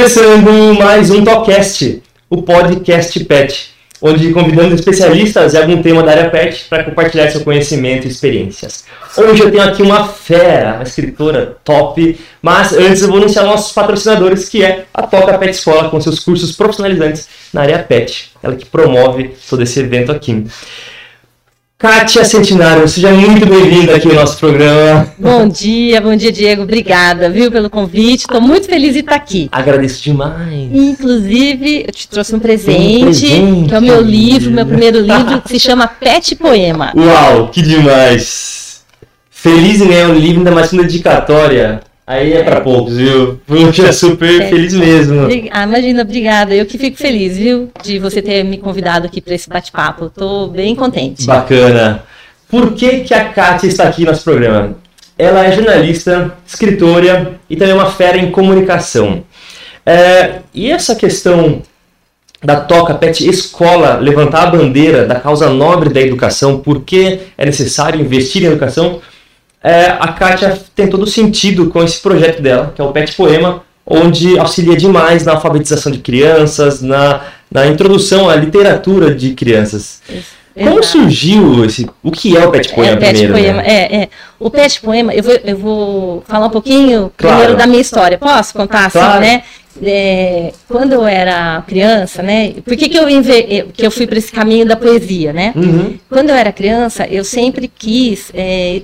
Começando mais um Talkcast, o podcast Pet, onde convidamos especialistas de algum tema da área Pet para compartilhar seu conhecimento e experiências. Hoje eu tenho aqui uma fera, uma escritora top, mas antes eu vou anunciar nossos patrocinadores, que é a Toca Pet Escola, com seus cursos profissionalizantes na área Pet, ela que promove todo esse evento aqui. Kátia Centenário, seja muito bem-vinda aqui ao nosso programa. Bom dia, bom dia, Diego. Obrigada, viu, pelo convite. Estou muito feliz de estar aqui. Agradeço demais. Inclusive, eu te trouxe um presente, um presente que é o meu livro, meu primeiro livro, que se chama Pet Poema. Uau, que demais! Feliz em ganhar um livro, ainda mais uma dedicatória Aí é para poucos, viu? Puxa, super é. feliz mesmo. Ah, imagina, obrigada. Eu que fico feliz, viu? De você ter me convidado aqui para esse bate-papo. Estou bem contente. Bacana. Por que, que a Kátia está aqui no nosso programa? Ela é jornalista, escritora e também uma fera em comunicação. É, e essa questão da Toca Pet Escola levantar a bandeira da causa nobre da educação, por que é necessário investir em educação, é, a Kátia tem todo sentido com esse projeto dela, que é o Pet Poema, onde auxilia demais na alfabetização de crianças, na, na introdução à literatura de crianças. Isso. Como surgiu esse. O que é o Pet Poema é, primeiro? Pet Poema, né? é, é. O Pet Poema, eu vou, eu vou falar um pouquinho claro. primeiro da minha história. Posso contar assim, claro. né? É, quando eu era criança, né? Por que, que, eu, que eu fui para esse caminho da poesia, né? Uhum. Quando eu era criança, eu sempre quis é,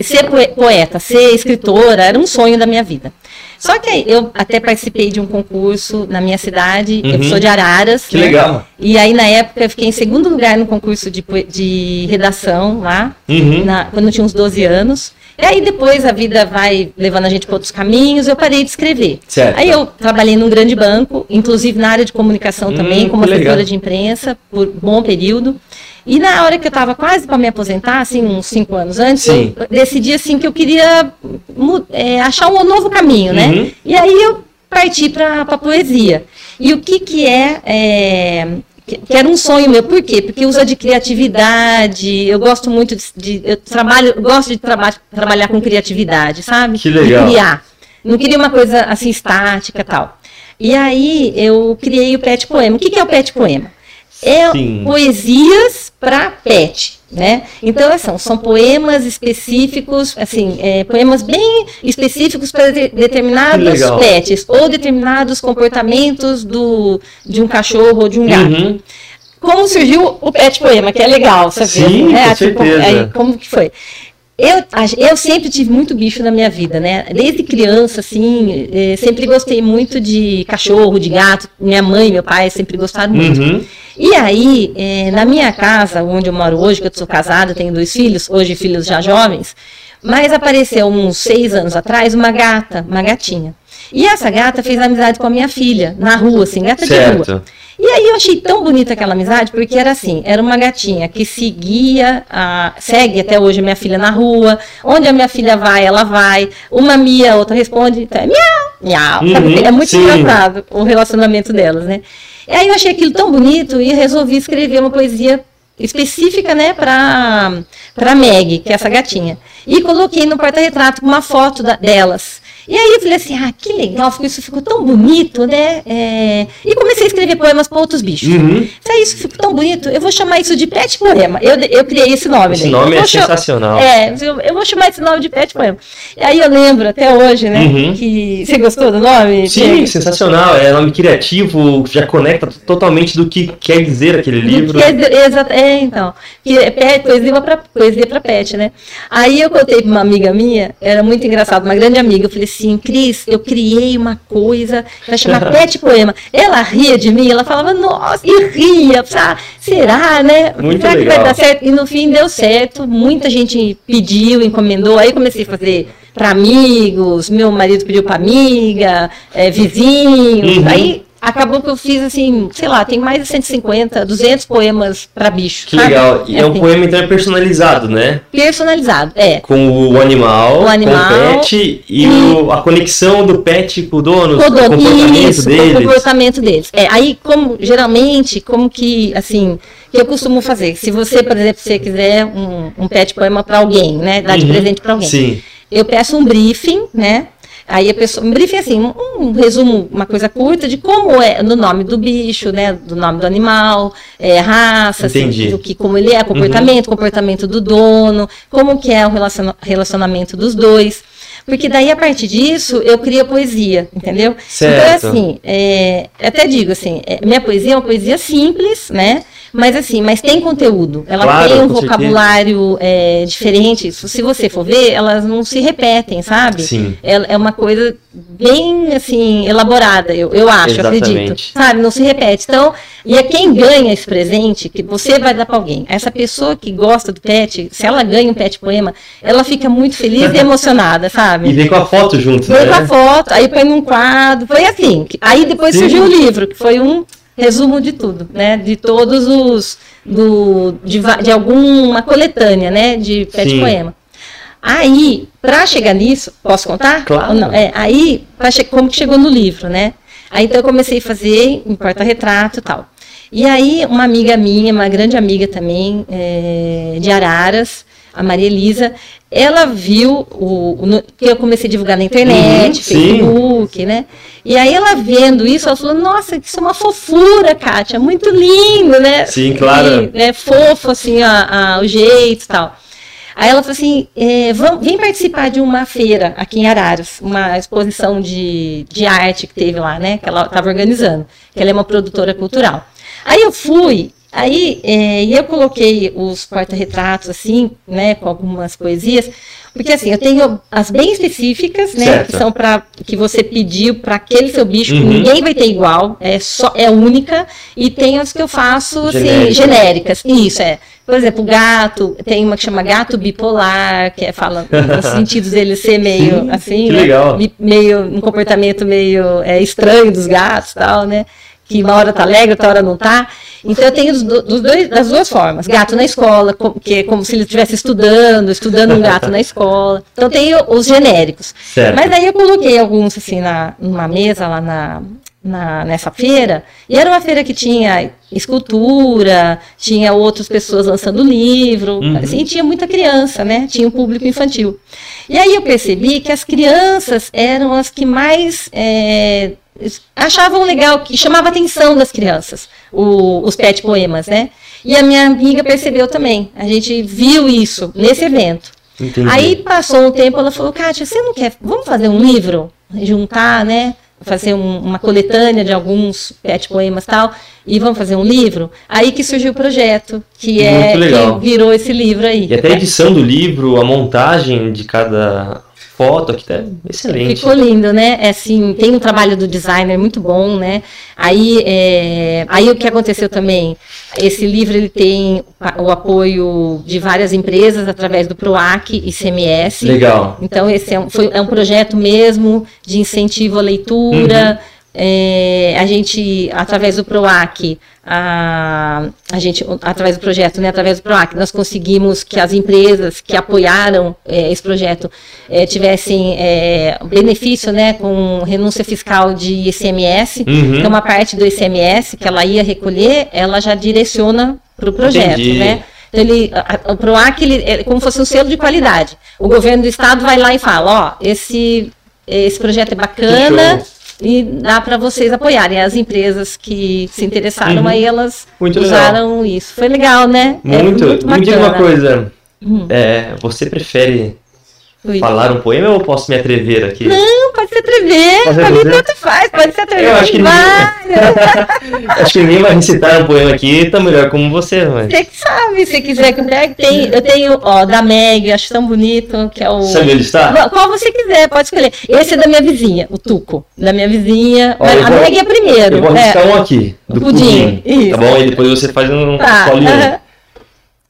ser poeta, ser escritora, era um sonho da minha vida. Só que eu até participei de um concurso na minha cidade, uhum. eu sou de Araras. Que né? legal. E aí, na época, eu fiquei em segundo lugar no concurso de, de redação lá, uhum. na, quando eu tinha uns 12 anos. E aí depois a vida vai levando a gente para outros caminhos, eu parei de escrever. Certo. Aí eu trabalhei num grande banco, inclusive na área de comunicação hum, também, como assessora de imprensa, por bom período. E na hora que eu estava quase para me aposentar, assim, uns cinco anos antes, Sim. eu decidi assim que eu queria é, achar um novo caminho, né? Uhum. E aí eu parti para a poesia. E o que, que é, é que, era um sonho meu. Por quê? Porque usa de criatividade. Eu gosto muito de, de eu trabalho, eu gosto de traba trabalhar com criatividade, sabe? Que legal. De criar. Não queria uma coisa assim estática, tal. E aí eu criei o Pet Poema. O que, que é o Pet Poema? É Sim. poesias para pet. Né? Então, assim, são poemas específicos, assim, é, poemas bem específicos para de, determinados pets ou determinados comportamentos do, de um cachorro ou de um gato. Uhum. Como surgiu o pet poema, que é legal, sabe? Sim, né? com tipo, certeza. Aí, como que foi? Eu, eu sempre tive muito bicho na minha vida, né? Desde criança, assim, eh, sempre gostei muito de cachorro, de gato. Minha mãe e meu pai sempre gostaram muito. Uhum. E aí, eh, na minha casa, onde eu moro hoje, que eu sou casada, tenho dois filhos, hoje filhos já jovens, mas apareceu uns seis anos atrás uma gata, uma gatinha. E essa gata fez amizade com a minha filha, na rua, assim, gata certo. de rua. E aí eu achei tão bonita aquela amizade, porque era assim, era uma gatinha que seguia, a, segue até hoje a minha filha na rua, onde a minha filha vai, ela vai, uma mia, a outra responde, então é miau, miau. Uhum, é muito sim. engraçado o relacionamento delas, né? E aí eu achei aquilo tão bonito e resolvi escrever uma poesia específica, né, para para Meg, que é essa gatinha. E coloquei no porta-retrato uma foto da, delas. E aí eu falei assim, ah, que legal, isso ficou tão bonito, né? É... E comecei a escrever poemas para outros bichos. Uhum. É isso ficou tão bonito, eu vou chamar isso de pet poema. Eu, eu criei esse nome. Esse nome é sensacional. É, eu, eu, vou chamar esse nome de pet poema. E aí eu lembro até hoje, né, uhum. que você gostou do nome? Sim, sensacional. É nome criativo, já conecta totalmente do que quer dizer aquele livro. É, exato, é, então. Que é pet, poesia para poesia para pet, né? Aí eu contei para uma amiga minha, era muito engraçado, uma grande amiga, eu falei assim, Cris, eu criei uma coisa, vai chamar Pet Poema. Ela ria de mim, ela falava, nossa, e ria, ah, será, né? Muito será legal. que vai dar certo? E no fim deu certo, muita gente pediu, encomendou, aí comecei a fazer para amigos, meu marido pediu para amiga, é, vizinhos, uhum. aí acabou que eu fiz assim, sei lá, tem mais de 150, 200 poemas para bicho. Que sabe? legal. E é, é um assim. poema então personalizado, né? Personalizado, é. Com o animal, o animal com o pet e, e... O, a conexão do pet com o dono, com o, dono, comportamento isso, deles. O comportamento deles. É, aí como geralmente, como que assim, que eu costumo fazer, se você, por exemplo, você quiser um, um pet poema para alguém, né, dar de uhum, presente para alguém. Sim. Eu peço um briefing, né? Aí a pessoa, um briefing assim, um, um, resumo, uma coisa curta de como é no nome do bicho, né, do nome do animal, é, raça, assim, do que como ele é, comportamento, uhum. comportamento do dono, como que é o relacionamento dos dois. Porque daí, a partir disso, eu crio poesia, entendeu? Certo. Então, assim, é, até digo assim, é, minha poesia é uma poesia simples, né? Mas assim, mas tem conteúdo. Ela claro, tem um vocabulário é, diferente. Se você for ver, elas não se repetem, sabe? Sim. É, é uma coisa bem assim elaborada, eu, eu acho, Exatamente. acredito. Sabe? Não se repete. Então, e é quem ganha esse presente que você vai dar para alguém. Essa pessoa que gosta do pet, se ela ganha um pet poema, ela fica muito feliz e emocionada, sabe? E vem com a foto junto, vem né? com a foto, aí põe num quadro, foi assim. Aí depois Sim. surgiu o livro, que foi um resumo de tudo, né? De todos os do de, de alguma coletânea, né? De pet Sim. poema. Aí, para chegar nisso, posso contar? Claro. Não? É, aí, como que chegou no livro, né? Aí então eu comecei a fazer em porta-retrato e tal. E aí, uma amiga minha, uma grande amiga também, é, de Araras, a Maria Elisa, ela viu o, o, que eu comecei a divulgar na internet, uhum, Facebook, sim. né? E aí ela vendo isso, ela falou, nossa, isso é uma fofura, Kátia, muito lindo, né? Sim, claro. E, né, fofo, assim, a, a, o jeito e tal. Aí ela falou assim, é, vem participar de uma feira aqui em Araras, uma exposição de, de arte que teve lá, né? Que ela estava organizando, que ela é uma produtora cultural. Aí eu fui Aí é, eu coloquei os porta-retratos assim, né, com algumas poesias, porque assim, eu tenho as bem específicas, né, certo. que são para que você pediu para aquele seu bicho, uhum. que ninguém vai ter igual, é só é única, e tem as que eu faço assim, Genérica. genéricas. Isso é. Por exemplo, gato, tem uma que chama gato bipolar, que é, fala nos sentidos dele ser meio Sim, assim, né, meio um comportamento meio é, estranho dos gatos, tal, né? Que uma hora tá alegre, outra hora não tá. Então eu tenho dos, dos dois, das duas formas. Gato na escola, que é como se ele estivesse estudando, estudando um gato na escola. Então tenho os genéricos. Certo. Mas aí eu coloquei alguns assim na, numa mesa lá na, na, nessa feira, e era uma feira que tinha escultura, tinha outras pessoas lançando livro, uhum. assim, tinha muita criança, né? Tinha um público infantil. E aí eu percebi que as crianças eram as que mais é, achavam legal, que chamava a atenção das crianças, o, os pet poemas, né? E a minha amiga percebeu também. A gente viu isso nesse evento. Entendi. Aí passou um tempo, ela falou, Kátia, você não quer, vamos fazer um livro? Juntar, né? Fazer um, uma coletânea de alguns pet poemas e tal, e vamos fazer um livro? Aí que surgiu o projeto, que é que virou esse livro aí. E até a edição do livro, a montagem de cada foto aqui tá excelente. Ficou lindo, né? É assim, tem um trabalho do designer muito bom, né? Aí, é, aí o que aconteceu também? Esse livro ele tem o apoio de várias empresas através do PROAC e CMS. Legal. Então esse é um, foi, é um projeto mesmo de incentivo à leitura. Uhum é, a gente, através do PROAC, a, a gente, através do projeto, né, através do PROAC, nós conseguimos que as empresas que apoiaram é, esse projeto é, tivessem é, benefício né, com renúncia fiscal de ICMS. Uhum. Então, uma parte do ICMS que ela ia recolher, ela já direciona para o projeto. Né? Então, ele, a, o PROAC ele, é como se fosse um selo de qualidade. O governo do estado vai lá e fala, ó, esse, esse projeto é bacana e dá para vocês apoiarem. As empresas que se interessaram, uhum. aí elas muito usaram legal. isso. Foi legal, né? Muito. É muito Me diga uma coisa. Uhum. É, você prefere falar um poema ou eu posso me atrever aqui? Não, pode se atrever. Pode pra mim tanto faz, pode se atrever. Eu acho que, ninguém... acho que ninguém vai recitar um poema aqui tão melhor como você, mas... Você que sabe, se quiser. Tem, eu tenho, ó, da Meg, acho tão bonito, que é o... Sabe onde está? Qual você quiser, pode escolher. Esse é da minha vizinha, o Tuco. Da minha vizinha. Ó, a vou, Meg é primeiro. Eu vou arriscar é, um aqui, do pudim. pudim tá bom? E depois você faz um... Tá.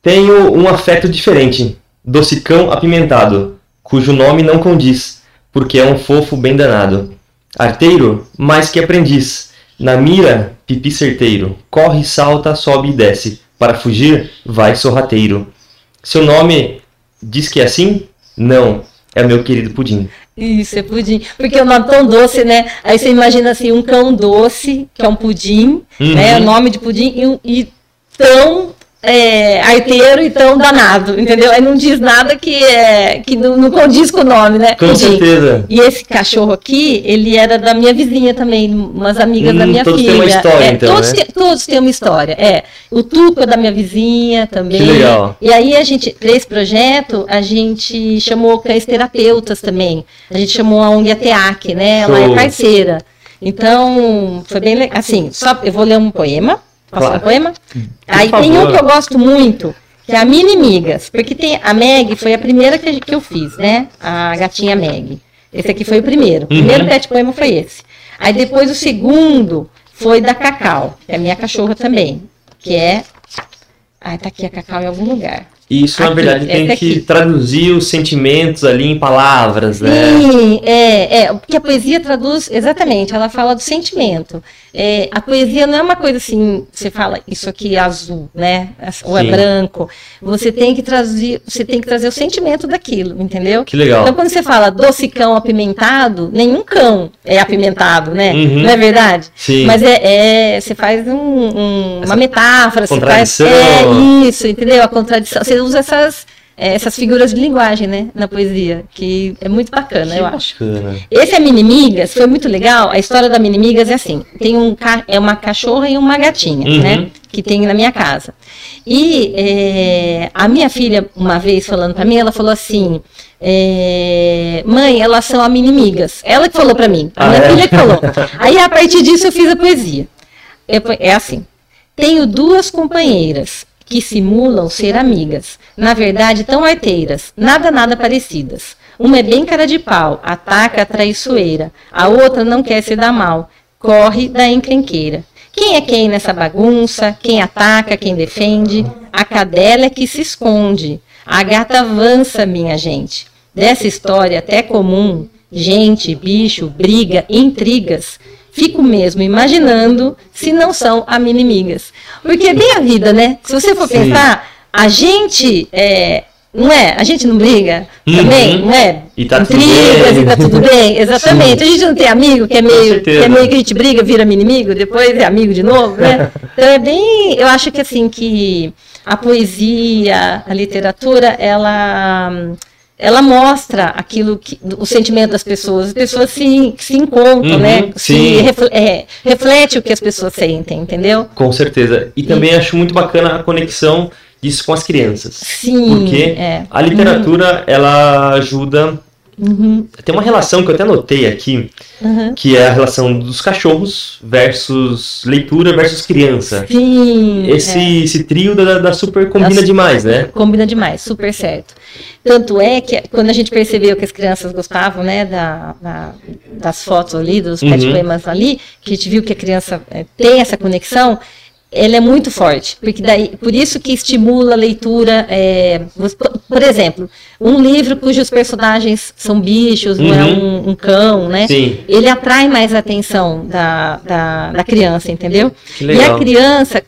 Tenho um afeto diferente. Docicão apimentado cujo nome não condiz, porque é um fofo bem danado. Arteiro, mais que aprendiz. Na mira, pipi certeiro. Corre, salta, sobe e desce. Para fugir, vai sorrateiro. Seu nome diz que é assim? Não, é meu querido pudim. Isso, é pudim. Porque o nome tão doce, né? Aí você imagina assim, um cão doce, que é um pudim, uhum. né? O nome de pudim, e, e tão é, arteiro, então danado, entendeu? Aí não diz nada que, é, que não, não condiz com o nome, né? Com certeza. E esse cachorro aqui, ele era da minha vizinha também, umas amigas hum, da minha todos filha. Todos têm uma história, é, então, todos, né? todos têm uma história, é. O Tuco é da minha vizinha também. Que legal. E aí a gente, para esse projeto, a gente chamou cães terapeutas também. A gente chamou a ONG ATEAC, né? Ela é parceira. Então, foi bem legal. Assim, só eu vou ler um poema. Posso claro. um poema? Por Aí favor. tem um que eu gosto muito, que é a Mini Migas. Porque tem a Meg foi a primeira que, que eu fiz, né? A gatinha Meg. Esse aqui foi o primeiro. O primeiro uhum. pet poema foi esse. Aí depois o segundo foi da Cacau, que é a minha cachorra também. Que é. Ai, tá aqui a Cacau em algum lugar. E isso, Aqui, na verdade, tem que aqui. traduzir os sentimentos ali em palavras, né? Sim, é, é, porque a poesia traduz, exatamente, ela fala do sentimento. É, a poesia não é uma coisa assim, você fala, isso aqui é azul, né? Ou é Sim. branco. Você tem que trazer, você tem que trazer o sentimento daquilo, entendeu? Que legal. Então, quando você fala doce cão apimentado, nenhum cão é apimentado, né? Uhum. Não é verdade? Sim. Mas é, é- você faz um- um- uma metáfora, você faz é, isso, entendeu? A contradição. Você usa essas, essas figuras de linguagem, né, na poesia, que é muito bacana, Que eu acho. bacana. Esse é Minimigas, foi muito legal. A história da Minimigas é assim: tem um é uma cachorra e uma gatinha, Uhum. né? Que tem na minha casa. E é, a minha filha, uma vez falando pra mim, ela falou assim: é, mãe, elas são a Minimigas. Ela que falou pra mim, a Ah, minha é? filha que falou. Aí a partir disso eu fiz a poesia. É, é assim: tenho duas companheiras que simulam ser amigas, na verdade tão arteiras, nada nada parecidas. Uma é bem cara de pau, ataca a traiçoeira, a outra não quer se dar mal, corre da encrenqueira. Quem é quem nessa bagunça? Quem ataca, quem defende? A cadela é que se esconde, a gata avança, minha gente. Dessa história até comum, gente, bicho, briga, intrigas. Fico mesmo imaginando se não são inimigas. Porque é bem a vida, né? Se você for Sim. pensar, a gente é, não é? A gente não briga Uhum. também, não é? E tá tudo Intrigas bem. e tá tudo bem, exatamente. A gente não tem amigo que é meio, que é meio que a gente briga, vira inimigo, depois é amigo de novo, né? Então é bem, eu acho que assim que a poesia, a literatura, ela ela mostra aquilo que o sentimento das pessoas, as pessoas se, se encontram, Uhum, né? Se sim. refle- é, reflete o que as pessoas sentem, entendeu? Com certeza. E também acho muito bacana a conexão disso com as crianças. Sim. Porque é. a literatura, ela ajuda. Uhum, Tem uma relação que eu até anotei aqui, uhum. que é a relação dos cachorros versus leitura versus criança. Sim. Esse, é. esse trio da, da super combina Nossa. demais, né? Combina demais, super certo. Tanto é que quando a gente percebeu que as crianças gostavam, né, da, da- das fotos ali, dos pet Uhum. poemas ali, que a gente viu que a criança eh, tem essa conexão, ela é muito forte, porque daí, por isso que estimula a leitura, você- por- exemplo, um livro cujos personagens são bichos, não é Uhum. um, um cão, né? Sim. Ele atrai mais a atenção da, da, da criança, entendeu? E a criança,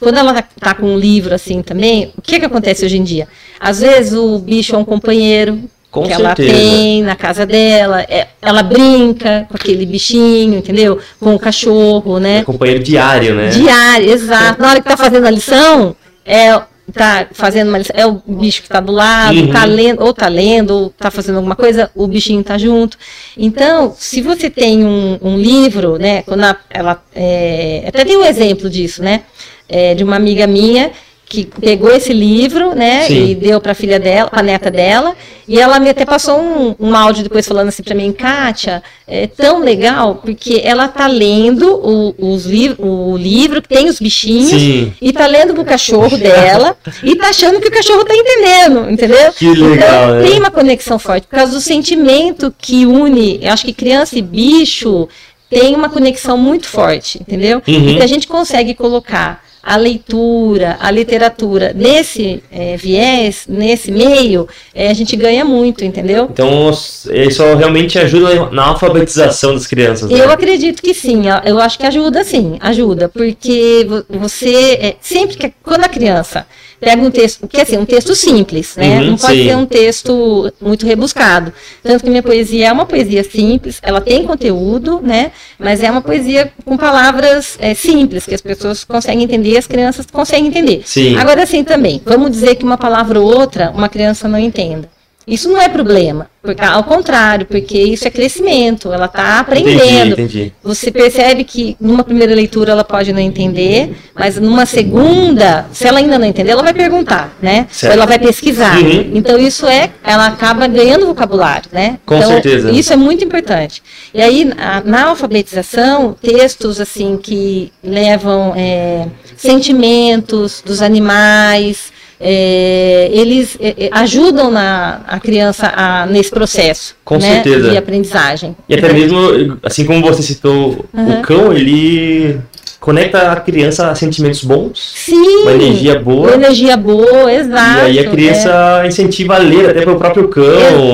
quando ela está com um livro assim também, o que, que acontece hoje em dia? Às vezes o bicho é um companheiro Com que ela certeza. tem na casa dela, é- ela brinca com aquele bichinho, entendeu? Com o cachorro, É né? companheiro diário, né? Diário, exato. Na hora que tá fazendo a lição, é tá fazendo uma lição, é o bicho que tá do lado, Uhum. tá lendo, ou tá lendo, ou tá fazendo alguma coisa, o bichinho tá junto. Então, se você tem um, um livro, né, quando a- ela, é, até tem um exemplo disso, né, é, de uma amiga minha que pegou esse livro, né, Sim. e deu para a filha dela, para a neta dela, e ela me até passou um, um áudio depois falando assim para mim, Kátia, é tão legal porque ela tá lendo o, os liv o livro que tem os bichinhos Sim. e tá lendo pro cachorro dela e tá achando que o cachorro tá entendendo, entendeu? Que legal, então, né? tem uma conexão forte por causa do sentimento que une, eu acho que criança e bicho tem uma conexão muito forte, entendeu? Uhum. E que a gente consegue colocar a leitura, a literatura nesse eh, viés, nesse meio, eh, a gente ganha muito, entendeu? Então, isso realmente ajuda na alfabetização das crianças. né? Eu acredito que sim, eu acho que ajuda sim, ajuda, porque vo- você, é, sempre que, quando a criança pega um texto, que assim, um texto simples, né, Uhum, não pode sim. ser um texto muito rebuscado, tanto que minha poesia é uma poesia simples, ela tem conteúdo, né, mas é uma poesia com palavras é, simples, que as pessoas conseguem entender as crianças conseguem entender. Sim. Agora, assim também, vamos dizer que uma palavra ou outra uma criança não entenda. Isso não é problema, porque ao contrário, porque isso é crescimento, ela está aprendendo. Entendi, entendi. Você percebe que numa primeira leitura ela pode não entender, mas numa segunda, se ela ainda não entender, ela vai perguntar, né? Certo. Ou ela vai pesquisar. Uhum. Então isso é, ela acaba ganhando vocabulário, né? Com então, certeza. Isso é muito importante. E aí na alfabetização, textos assim que levam é, sentimentos dos animais, é, eles é, é, ajudam na, a criança a, nesse processo Com né, certeza. de aprendizagem. E até mesmo, assim como você citou, Uhum. o cão, ele conecta a criança a sentimentos bons, Sim, uma energia boa. uma energia boa, exato. E aí a criança incentiva a ler até pelo próprio cão.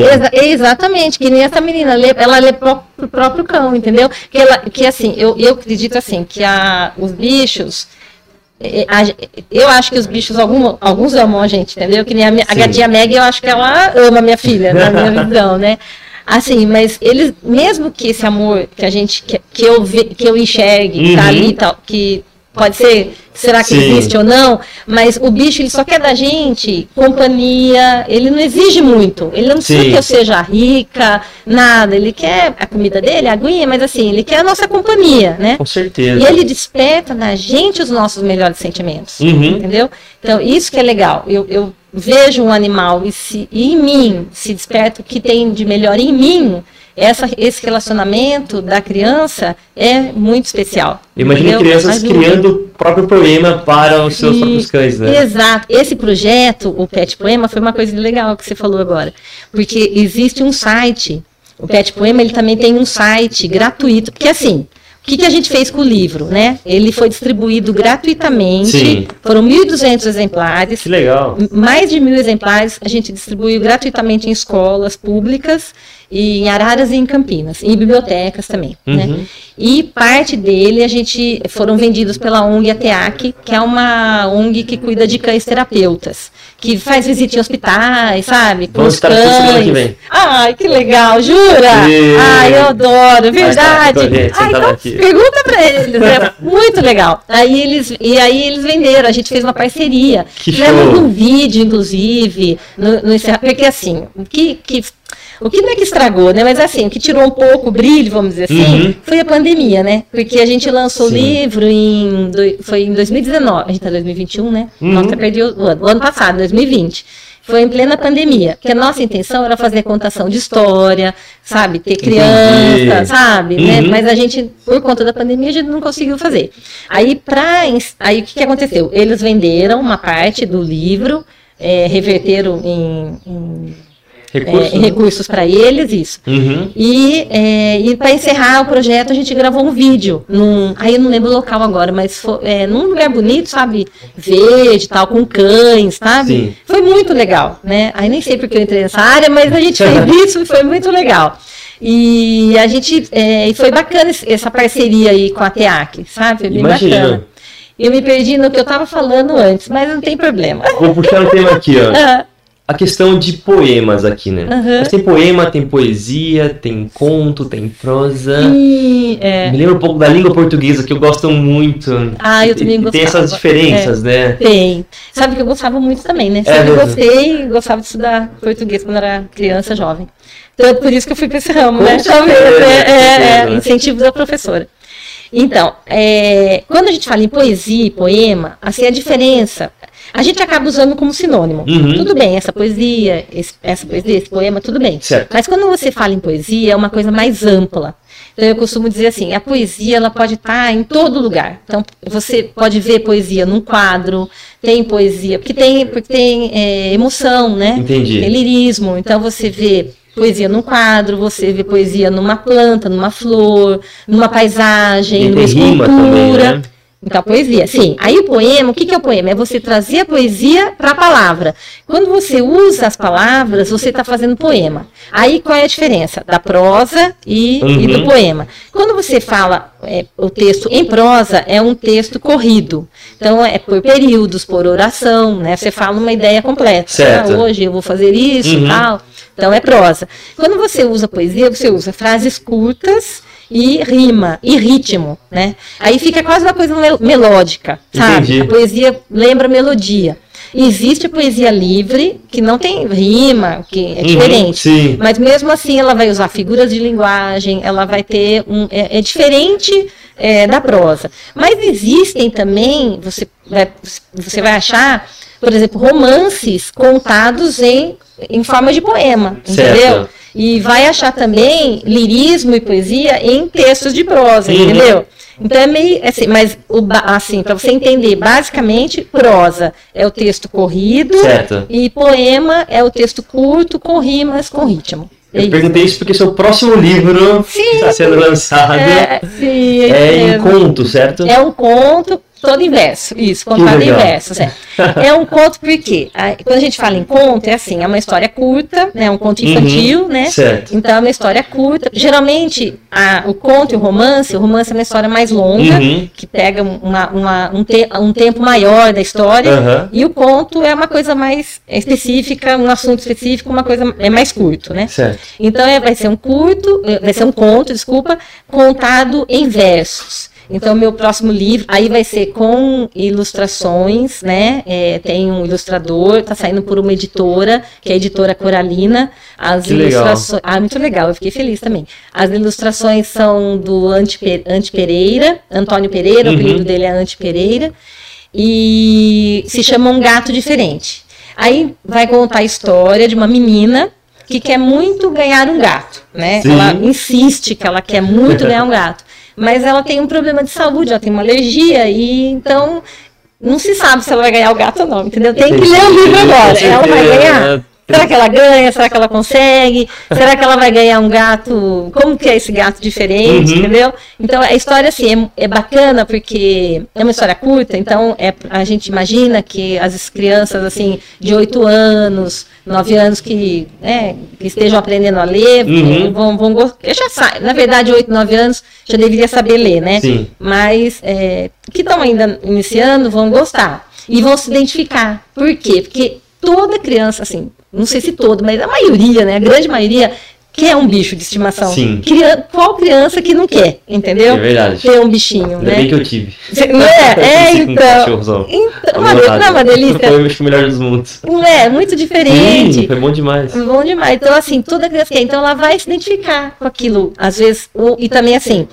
Ex- exa- exatamente, que nem essa menina, lê, ela lê pro, pro próprio cão, entendeu? Que, ela, que assim, eu, eu acredito assim, que a, os bichos, eu acho que os bichos, algum, alguns amam a gente, entendeu? Que nem a, minha, a gatinha Meg, eu acho que ela ama minha filha, na minha visão, né? Assim, mas eles, mesmo que esse amor que a gente, que, que eu, ve, que eu enxergue, que tá Uhum. ali, tal, que pode ser, será que Sim. existe ou não, mas o bicho ele só quer da gente companhia, ele não exige muito, ele não precisa Sim. que eu seja rica, nada, ele quer a comida dele, a aguinha, mas assim, ele quer a nossa companhia, né? Com certeza. E ele desperta na gente os nossos melhores sentimentos, Uhum. entendeu? Então, isso que é legal, eu, eu vejo um animal e, se, e em mim se desperta o que tem de melhor em mim, essa, esse relacionamento da criança é muito especial. Imagina entendeu? crianças Ajuda. criando o próprio poema para os seus E- próprios cães, né? Exato. Esse projeto, o Pet Poema, foi uma coisa legal que você falou agora. Porque existe um site. O Pet Poema, ele também tem um site gratuito. Porque assim, o que, que a gente fez com o livro, né? Ele foi distribuído gratuitamente. Sim. Foram 1.200 exemplares. Que legal. Mais de mil exemplares a gente distribuiu gratuitamente em escolas públicas, e em Araras e em Campinas, e em bibliotecas também. Uhum. Né? E parte dele a gente foram vendidos pela ONG ATEAC, que é uma ONG que cuida de cães terapeutas, que faz visita em hospitais, sabe? Com Vamos os que cães. vem. Ai, que legal, jura? E- Ai, eu adoro, verdade. gente, Ai, então, aqui. pergunta pra eles, é muito legal. Aí eles, e aí eles venderam, a gente fez uma parceria. Que show. um vídeo, inclusive, no, no porque assim, o que, que o que não é que estragou, né? Mas assim, o que tirou um pouco o brilho, vamos dizer assim, Uhum. foi a pandemia, né? Porque a gente lançou o livro em foi em 2019, a gente tá em 2021, né? Uhum. Nossa, perdi o ano, o ano passado, 2020. Foi em plena pandemia, que a nossa intenção era fazer contação de história, sabe, ter criança, sabe, né? Uhum. Mas a gente, por conta da pandemia, a gente não conseguiu fazer. Aí, pra, aí o que, que aconteceu? Eles venderam uma parte do livro, é, reverteram em, em Recursos. é, recursos para eles, isso. Uhum. E, é, e para encerrar o projeto, a gente gravou um vídeo. Num, aí eu não lembro o local agora, mas foi, é, num lugar bonito, sabe? Verde e tal, com cães, sabe? Sim. Foi muito legal, né? Aí nem sei porque eu entrei nessa área, mas a gente fez isso e foi muito legal. E a gente. é, e foi bacana essa parceria aí com a TEAC, sabe? Foi bem Imagino. bacana. Eu me perdi no que eu estava falando antes, mas não tem problema. Vou puxar um tema aqui, ó. A questão de poemas aqui, né? Aham. Mas tem poema, tem poesia, tem conto, tem prosa. e, é, Me lembra um pouco da língua portuguesa, que eu gosto muito. Ah, eu também e Tem gostava. essas diferenças, né? Tem. Sabe que eu gostava muito também, né? É Sempre mesmo? gostei, gostava de estudar português quando era criança, jovem. Então, é por isso que eu fui para esse ramo, Com né? Talvez, é, com é, é, incentivo da professora. Então, é, quando a gente fala em poesia e poema, assim, a diferença, a gente acaba usando como sinônimo. Uhum. Tudo bem, essa poesia, esse, essa poesia, esse poema, tudo bem. Certo. Mas quando você fala em poesia, é uma coisa mais ampla. Então eu costumo dizer assim, a poesia ela pode estar em todo lugar. Então você pode ver poesia num quadro, tem poesia, porque tem, porque tem é, emoção, né? Entendi. Tem lirismo. Então você vê poesia num quadro, você vê poesia numa planta, numa flor, numa paisagem, numa rima escultura. também, né? Então, a poesia, sim. Aí o poema, o que, que é o poema? É você trazer a poesia para a palavra. Quando você usa as palavras, você está fazendo poema. Aí qual é a diferença da prosa e, e do Uhum. poema? Quando você fala é, o texto em prosa, é um texto corrido. Então, é por períodos, por oração, né? Você fala uma ideia completa. Certo. Ah, hoje eu vou fazer isso Uhum. tal. Então, é prosa. Quando você usa poesia, você usa frases curtas e rima e ritmo, né? Aí fica quase uma coisa melódica, sabe? Entendi. A poesia lembra melodia. Existe a poesia livre, que não tem rima, que é uhum, diferente. Uhum, mas mesmo assim ela vai usar figuras de linguagem, ela vai ter um. É, é diferente é, da prosa. Mas existem também, você vai, você vai achar, por exemplo, romances contados em, em forma de poema, certo. entendeu? E vai achar também lirismo e poesia em textos de prosa, uhum. entendeu? Então é meio assim, mas o, assim, para você entender, basicamente, prosa é o texto corrido certo. e poema é o texto curto com rimas, com ritmo. Eu é perguntei isso porque seu próximo livro sim, está sendo lançado é, sim, é, em conto, certo? É um conto todo em verso, isso, contado em versos. É. é um conto porque quando a gente fala em conto, é assim, é uma história curta, né, um conto infantil, uhum, né? Certo. Então é uma história curta. Geralmente a, o conto e o romance, o romance é uma história mais longa, uhum. que pega uma, uma, um, te, um tempo maior da história, uhum. e o conto é uma coisa mais específica, um assunto específico, uma coisa é mais curto, né? Certo. Então é, vai ser um curto, vai ser um conto, desculpa, contado em versos. Então, meu próximo livro, aí vai ser com ilustrações, né? É, tem um ilustrador, tá saindo por uma editora, que é a editora Coralina. As que ilustrações. Legal. Ah, muito legal, eu fiquei feliz também. As ilustrações são do Ante, Ante Pereira, Antônio Pereira, uhum. o apelido dele é Ante Pereira. E se chama Um Gato Diferente. Aí vai contar a história de uma menina que quer muito ganhar um gato, né? Sim. Ela insiste que ela quer muito ganhar um gato mas ela tem um problema de saúde, ela tem uma alergia, e então não se sabe se ela vai ganhar o gato ou não, entendeu? Tem que ler o livro agora. Ela vai ganhar. Será que ela ganha? Será que ela consegue? Será que ela vai ganhar um gato? Como que é esse gato diferente, uhum. entendeu? Então a história assim é, é, bacana porque é uma história curta, então é, a gente imagina que as crianças assim de 8 anos, 9 anos que, né, que estejam aprendendo a ler, uhum. vão, vão gostar. Na verdade, 8, 9 anos já deveria saber ler, né? Sim. Mas é, que estão ainda iniciando vão gostar. E vão se identificar. Por quê? Porque toda criança, assim, não sei se todo, mas a maioria, né, a grande maioria, quer um bicho de estimação. Sim. qual criança que não quer, entendeu? É verdade. Ter um bichinho, Ainda né? bem que eu tive. Não é? É, então. então uma, não é uma delícia? Foi o melhor dos mundos. Não é? Muito diferente. Sim, foi bom demais. Bom demais. Então, assim, toda criança quer. Então, ela vai se identificar com aquilo. Às vezes, e também assim,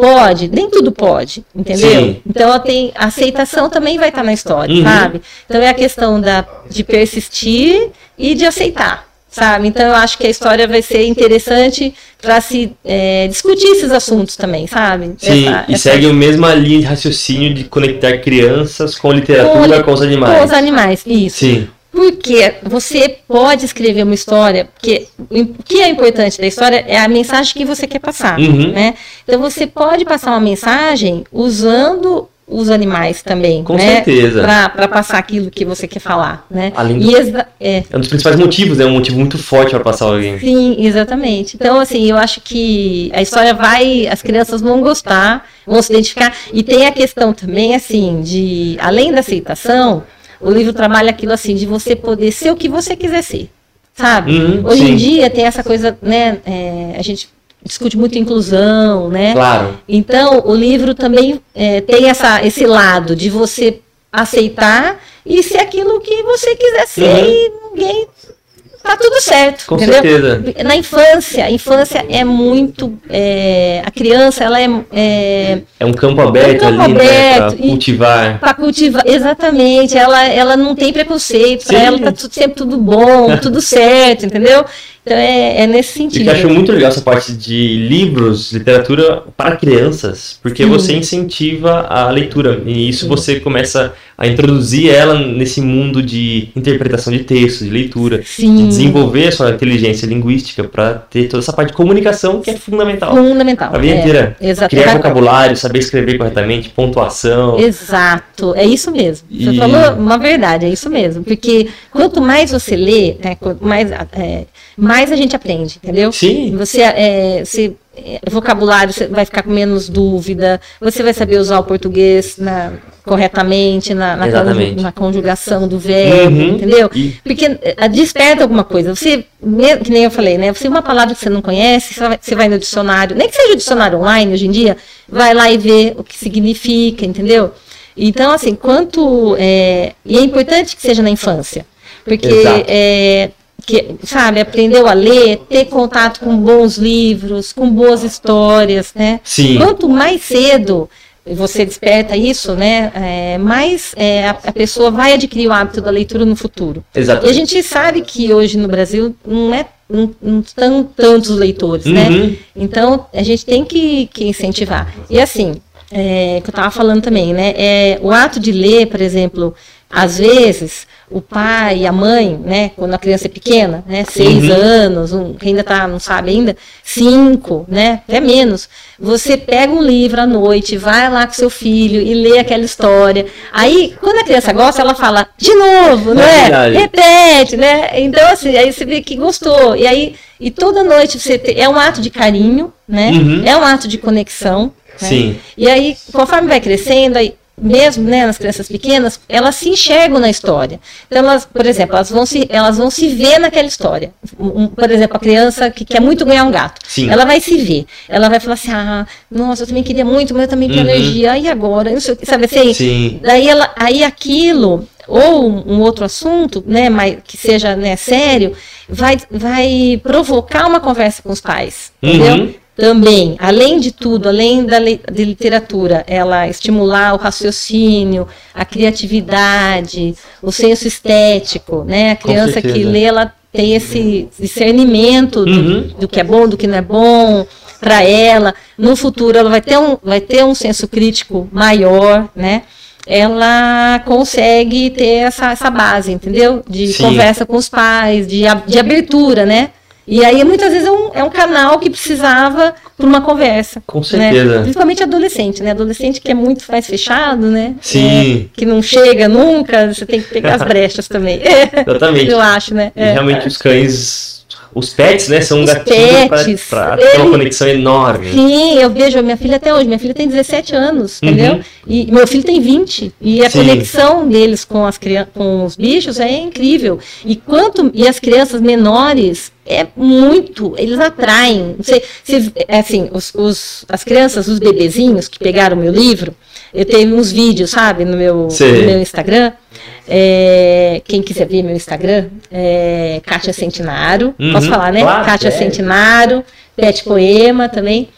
Pode, nem tudo pode, entendeu? Sim. Então ela tem a aceitação também vai estar na história, uhum. sabe? Então é a questão da, de persistir e de aceitar, sabe? Então eu acho que a história vai ser interessante para se é, discutir esses assuntos também, sabe? Sim, essa, e essa... segue a mesma linha de raciocínio de conectar crianças com literatura, com, com os animais. Com os animais, isso. Sim. Porque você pode escrever uma história, porque o que é importante da história é a mensagem que você quer passar, uhum. né? Então você pode passar uma mensagem usando os animais também, Com né? certeza. Para passar aquilo que você quer falar, né? Além do... é. é um dos principais motivos, é um motivo muito forte para passar alguém. Sim, exatamente. Então, assim, eu acho que a história vai, as crianças vão gostar, vão se identificar. E tem a questão também, assim, de, além da aceitação, o livro trabalha aquilo assim, de você poder ser o que você quiser ser, sabe? Uhum, Hoje sim. em dia tem essa coisa, né? É, a gente discute muito inclusão, né? Claro. Então, o livro também é, tem essa, esse lado de você aceitar e ser aquilo que você quiser ser uhum. e ninguém tá tudo certo. Com entendeu? certeza. Na infância, a infância é muito. É, a criança, ela é, é. É, um campo aberto é um campo ali, aberto, né, para cultivar. Para cultivar, exatamente. Ela, ela não tem preconceito, para ela tá tudo, sempre tudo bom, tudo certo, entendeu? Então é, é nesse sentido. Eu acho muito legal essa parte de livros, literatura para crianças, porque Sim. você incentiva a leitura e isso Sim. você começa a introduzir ela nesse mundo de interpretação de textos, de leitura, Sim. de desenvolver a sua inteligência linguística para ter toda essa parte de comunicação que é fundamental. Fundamental. A vida é, inteira. Exatamente. Criar vocabulário, saber escrever corretamente, pontuação. Exato, é isso mesmo. Você e... falou uma verdade, é isso mesmo. Porque quanto mais você lê, né, mais, é, mais a gente aprende, entendeu? Sim. Você, é, você vocabulário, você vai ficar com menos dúvida, você vai saber usar o português na corretamente na, na, conju, na conjugação do verbo, uhum. entendeu? Porque uh, desperta alguma coisa. Você, que nem eu falei, né? Você uma palavra que você não conhece, você vai, você vai no dicionário, nem que seja o dicionário online hoje em dia, vai lá e vê o que significa, entendeu? Então, assim, quanto. É, e é importante que seja na infância. Porque é, que, sabe, aprendeu a ler, ter contato com bons livros, com boas histórias, né? Sim. Quanto mais cedo você desperta isso, né, é, mais é, a, a, pessoa vai adquirir o hábito da leitura no futuro. Exatamente. E a gente sabe que hoje no Brasil não é não, não estão tantos leitores, né? uhum. né? Então a gente tem que, que incentivar. E assim, é, que eu estava falando também, né? É, o ato de ler, por exemplo, às vezes o pai e a mãe, né, quando a criança é pequena, né, seis uhum. anos, um, que ainda tá, não sabe ainda, cinco, né, até menos, você pega um livro à noite, vai lá com seu filho e lê aquela história. Aí, quando a criança gosta, ela fala de novo, né, é repete, né, então assim, aí você vê que gostou, e aí, e toda noite você te, é um ato de carinho, né, uhum. é um ato de conexão, né? Sim. E aí, conforme vai crescendo, aí, mesmo né, nas crianças pequenas, elas se enxergam na história. Então, elas, por exemplo, elas vão se, elas vão se ver naquela história. Um, por exemplo, a criança que quer muito ganhar um gato. Sim. Ela vai se ver. Ela vai falar assim: ah, nossa, eu também queria muito, mas eu também tenho uhum. alergia. E agora? Não sei o que, sabe assim? Sim. Daí ela, aí aquilo, ou um outro assunto, né, mas que seja né, sério, vai, vai provocar uma conversa com os pais. Uhum. Entendeu? Também, além de tudo, além da de literatura, ela estimular o raciocínio, a criatividade, o senso estético, né? A criança que lê, ela tem esse discernimento do, uhum. do que é bom, do que não é bom para ela. No futuro, ela vai ter um, vai ter um senso crítico maior, né? ela consegue ter essa, essa base, entendeu? De Sim. conversa com os pais, de, de abertura, né? E aí, muitas vezes, é um, é um canal que precisava para uma conversa. Com né? certeza. Né? Principalmente adolescente, né? Adolescente que é muito mais fechado, né? Sim. É, que não chega nunca, você tem que pegar as brechas também. Exatamente. Eu acho, né? E realmente os cães os pets, né, são um gatilho para ter uma conexão enorme. Sim, eu vejo a minha filha até hoje. Minha filha tem 17 anos, uhum. entendeu? E meu filho tem 20. E a Sim. conexão deles com, as, com os bichos é incrível. E quanto e as crianças menores é muito, eles atraem. Você, é assim, os, os, as crianças, os bebezinhos que pegaram meu livro, eu tenho uns vídeos, sabe, no meu, no meu Instagram. É, quem quiser ver meu Instagram, é Kátia Centinaro. Uhum, Posso falar, né? Claro, Kátia é. Centinaro, Pet Poema também.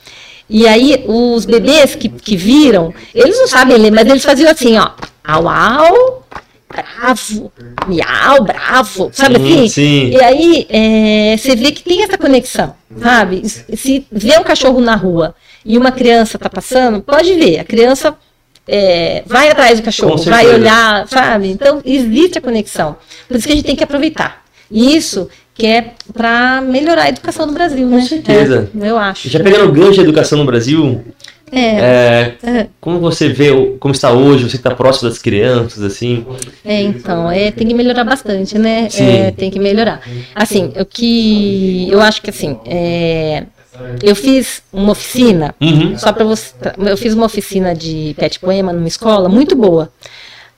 E aí, os bebês que, que viram, eles não sabem ler, mas eles faziam assim, ó. Au, au, bravo, miau, bravo, sabe sim, assim? Sim. E aí, é, você vê que tem essa conexão, sabe? Se vê um cachorro na rua e uma criança tá passando, pode ver, a criança é, vai atrás do cachorro, vai olhar, sabe? Então, existe a conexão. Por isso que a gente tem que aproveitar. E isso que é para melhorar a educação no Brasil, Com né? certeza. É, eu acho. Já pegando o gancho de educação no Brasil, é. é. Como você vê como está hoje, você está próximo das crianças, assim? É, então, é, tem que melhorar bastante, né? Sim. É, tem que melhorar. Assim, o que eu acho que assim, é, eu fiz uma oficina, uhum. só para você. Eu fiz uma oficina de pet poema numa escola muito boa.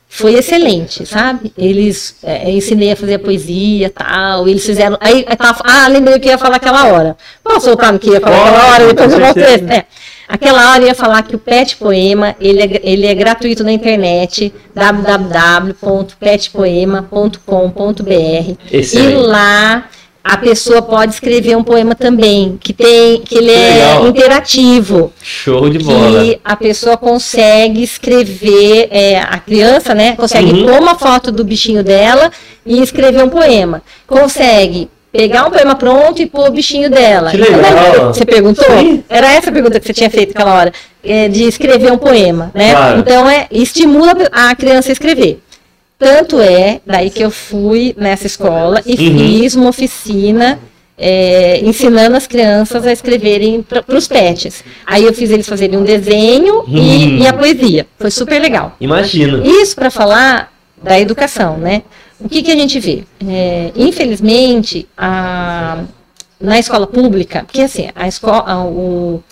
Foi excelente, sabe? Eles é, ensinei a fazer a poesia tal. Eles fizeram. Aí, tava, ah, lembrei que ia falar aquela hora. Posso soltar no que ia falar aquela hora? Depois eu volto. É. Aquela hora eu ia falar que o Pet Poema ele é, ele é gratuito na internet www.petpoema.com.br e lá a pessoa pode escrever um poema também, que tem que ele é Legal. interativo. Show de bola. Que a pessoa consegue escrever, é, a criança, né, consegue uhum. pôr uma foto do bichinho dela e escrever um poema. Consegue pegar um poema pronto e pôr o bichinho dela. Que legal. Você perguntou? Sim. Era essa a pergunta que você tinha feito aquela hora, é, de escrever um poema, né? Claro. Então é estimula a criança a escrever. Tanto é daí que eu fui nessa escola e uhum. fiz uma oficina é, ensinando as crianças a escreverem para os pets. Aí eu fiz eles fazerem um desenho uhum. e, e, a poesia. Foi super legal. Imagino. Isso para falar da educação, né? O que, que a gente vê? É, infelizmente, a, na escola pública, porque assim, a escola, o,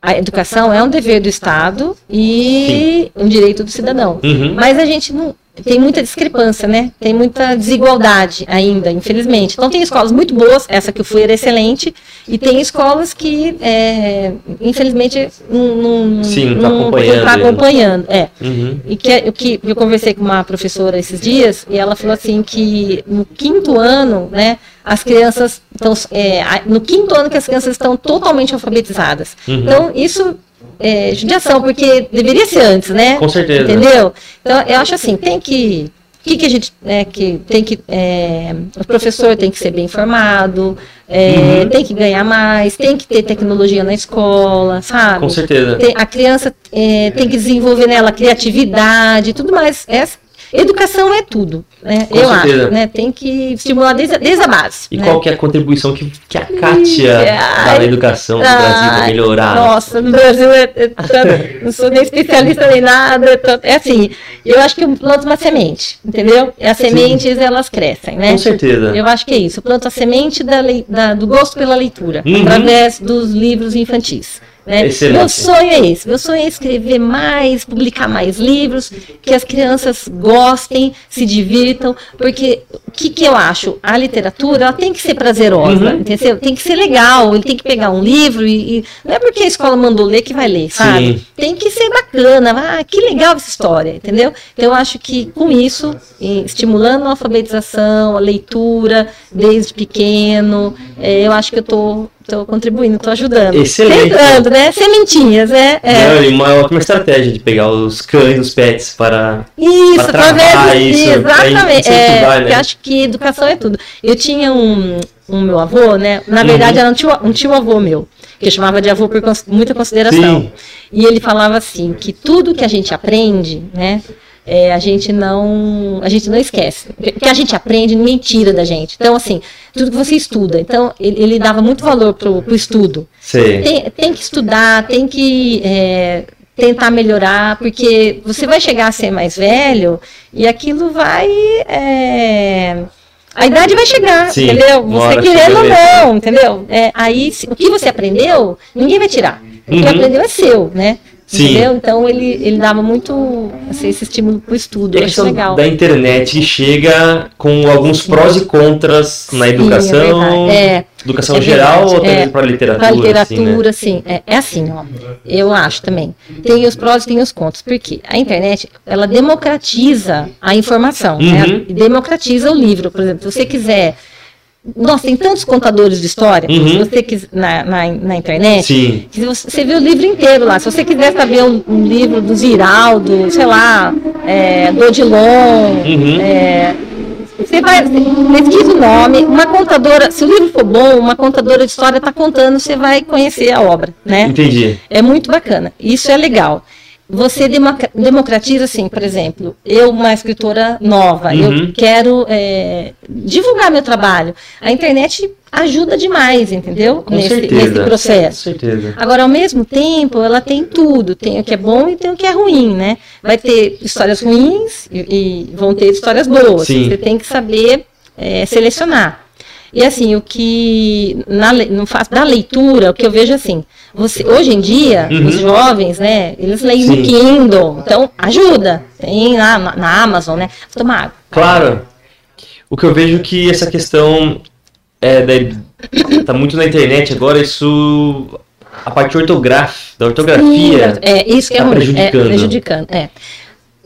a educação é um dever do Estado e Sim. um direito do cidadão. Uhum. Mas a gente não tem muita discrepância, né? Tem muita desigualdade ainda, infelizmente. Então tem escolas muito boas, essa que eu fui era excelente, e tem escolas que, é, infelizmente, não está acompanhando. Tá acompanhando é. Uhum. E que, é, que eu conversei com uma professora esses dias, e ela falou assim que no quinto ano, né, as crianças estão. É, no quinto ano que as crianças estão totalmente alfabetizadas. Uhum. Então, isso é, judiação, porque deveria ser antes, né? Com certeza. Entendeu? Então, eu acho assim, tem que. O que, que a gente né, que tem que. É, o professor tem que ser bem informado, é, uhum. tem que ganhar mais, tem que ter tecnologia na escola, sabe? Com certeza. Tem, a criança é, tem que desenvolver nela criatividade, tudo mais. Essa, Educação é tudo, né? Com eu certeza. acho, né? Tem que estimular desde, desde a base. E né? qual que é a contribuição que, que a Kátia dá na educação no Brasil para melhorar? Nossa, no Brasil é, é tanto, não sou nem especialista nem nada. É, tanto, é assim, eu acho que eu planto uma semente, entendeu? E as sementes, Sim. elas crescem, né? Com certeza. Eu acho que é isso. Eu planto a semente da, da do gosto pela leitura, uhum. através dos livros infantis. Né? Meu sonho é esse. Meu sonho é escrever mais, publicar mais livros, que as crianças gostem, se divirtam, porque o que, que eu acho? A literatura ela tem que ser prazerosa, uhum. entendeu? Tem que ser legal, ele tem que pegar um livro e, e, não é porque a escola mandou ler que vai ler, sabe? Sim. Tem que ser bacana, ah, que legal essa história, entendeu? Então eu acho que com isso, estimulando a alfabetização, a leitura desde pequeno, é, eu acho que eu estou estou contribuindo, estou ajudando. Excelente. Tentando, né? Sementinhas, é. é. Não, uma ótima estratégia de pegar os cães, os pets para. Isso, através isso, exatamente. É, né? Eu acho que educação é tudo. Eu tinha um, um meu avô, né? Na verdade, uhum. era um tio, um tio avô meu que eu chamava de avô por muita consideração. Sim. E ele falava assim, que tudo que a gente aprende, né, é, a gente não a gente não esquece. Porque a gente aprende, ninguém tira da gente. Então, assim, tudo que você estuda. Então, ele, ele dava muito valor pro, pro estudo. Tem, tem que estudar, tem que é, tentar melhorar, porque você vai chegar a ser mais velho e aquilo vai. É, a idade vai chegar, Sim, entendeu? Você querendo ou não, entendeu? É, aí, o que você aprendeu, ninguém vai tirar. O que uhum. aprendeu é seu, né? Sim. Entendeu? Então ele, ele dava muito assim, esse estímulo para o estudo. É questão legal. da internet chega com alguns prós e contras na Sim, educação. É, é educação é geral ou até é, para literatura? Para literatura, assim, né? sim. É, é, assim, ó. Eu acho também. Tem os prós e tem os contras. Porque a internet, ela democratiza a informação. Né? Uhum. Né? Democratiza o livro. Por exemplo, se você quiser nossa, tem tantos contadores de história uhum. se você quiser, na, na, na internet. Sim. Que você, você vê o livro inteiro lá. Se você quiser saber um, um livro do Ziraldo, sei lá, é, do Odilon, uhum. é, você vai, pesquisa o nome, uma contadora, se o livro for bom, uma contadora de história está contando, você vai conhecer a obra, né? Entendi. É muito bacana. Isso é legal você democratiza, assim, por exemplo, eu, uma escritora nova, uhum. eu quero é, divulgar meu trabalho. A internet ajuda demais, entendeu? Com nesse, certeza. nesse processo. Com certeza. Agora, ao mesmo tempo, ela tem tudo. Tem o que é bom e tem o que é ruim, né? Vai ter histórias ruins e, e vão ter histórias boas. Sim. Você tem que saber é, selecionar. E assim, o que na, no da leitura, o que eu vejo assim, você, hoje em dia, uhum. os jovens, né, eles leem Sim. no Kindle, então ajuda. Tem na, na Amazon, né? Tomar água. Claro. O que eu vejo que essa questão é da, tá muito na internet agora, isso a parte ortográfica, da ortografia. Sim, é, isso que é tá é prejudicando. É, prejudicando, é.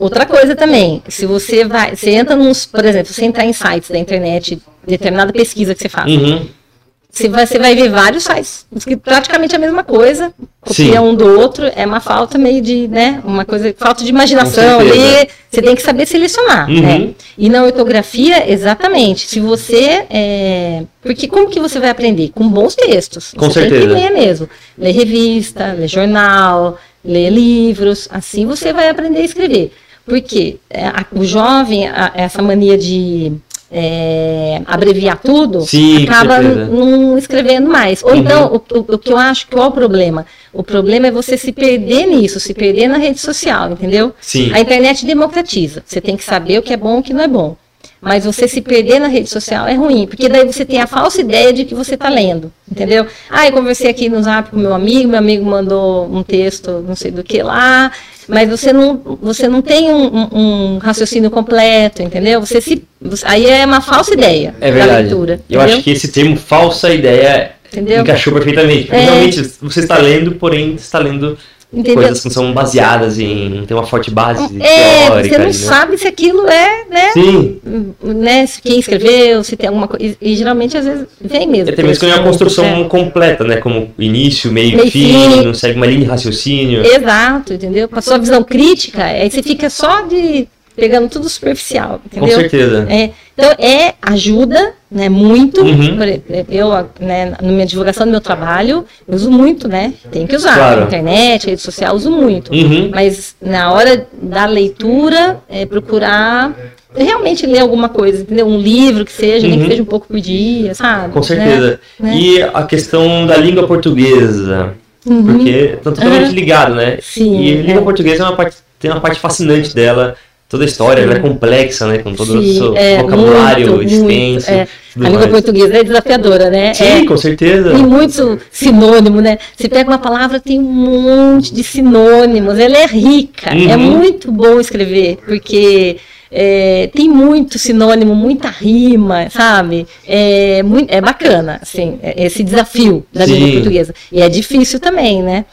Outra coisa também, se você vai, você entra nos, por exemplo, você entrar em sites da internet, determinada pesquisa que você faz, uhum. você, vai, você vai ver vários sites, que praticamente a mesma coisa, copia um do outro, é uma falta meio de, né, uma coisa, falta de imaginação ali, você tem que saber selecionar, uhum. né? E na ortografia, exatamente, se você, é, porque como que você vai aprender? Com bons textos, Com você certeza. tem que ler mesmo, ler revista, ler jornal, ler livros, assim você vai aprender a escrever. Porque é, a, o jovem, a, essa mania de é, abreviar tudo, Sim, acaba não escrevendo mais. Ou uhum. então, o, o, o, que eu acho, qual é o problema? O problema é você se perder nisso, se perder na rede social, entendeu? Sim. A internet democratiza. Você tem que saber o que é bom e o que não é bom. Mas você se perder na rede social é ruim, porque daí você tem a falsa ideia de que você está lendo, entendeu? Ah, eu conversei aqui no zap com meu amigo, meu amigo mandou um texto, não sei do que lá, mas você não, você não tem um, um, raciocínio completo, entendeu? Você se, aí é uma falsa ideia é verdade. da leitura. Eu entendeu? acho que esse termo falsa ideia Entendeu? encaixou perfeitamente. É. Realmente, você está lendo, porém está lendo Entendeu? Coisas que são baseadas em. tem uma forte base é, teórica. Você não né? sabe se aquilo é, né? Sim. Né, se quem escreveu, se tem alguma coisa. E, geralmente, às vezes, vem mesmo. É, tem mesmo que é uma construção é. completa, né? Como início, meio, meio fim, fim, não segue uma linha de raciocínio. Exato, entendeu? Com a sua visão crítica, aí você fica só de pegando tudo superficial, entendeu? Com certeza. É, então, é ajuda, né, muito. Uhum. Eu, né, na minha divulgação do meu trabalho, eu uso muito, né? Tem que usar. Claro. Internet, rede social, uso muito. Uhum. Mas na hora da leitura, é procurar realmente ler alguma coisa, entendeu? Um livro que seja, uhum. nem que uhum. seja um pouco por dia, sabe? Com certeza. Né? E a questão da língua portuguesa, uhum. porque tá totalmente ligado, né? Sim, e a língua é. portuguesa é uma parte, tem uma parte fascinante dela toda a história ela é complexa, né? Com todo Sim, o seu é, vocabulário muito, extenso. Muito, é. A língua portuguesa é desafiadora, né? Sim, é, com certeza. Tem muito sinônimo, né? Você pega uma palavra, tem um monte de sinônimos, ela é rica. É uhum. É muito bom escrever, porque é, tem muito sinônimo, muita rima, sabe? É, muito, é bacana, assim, é, esse desafio da língua portuguesa. E é difícil também, né?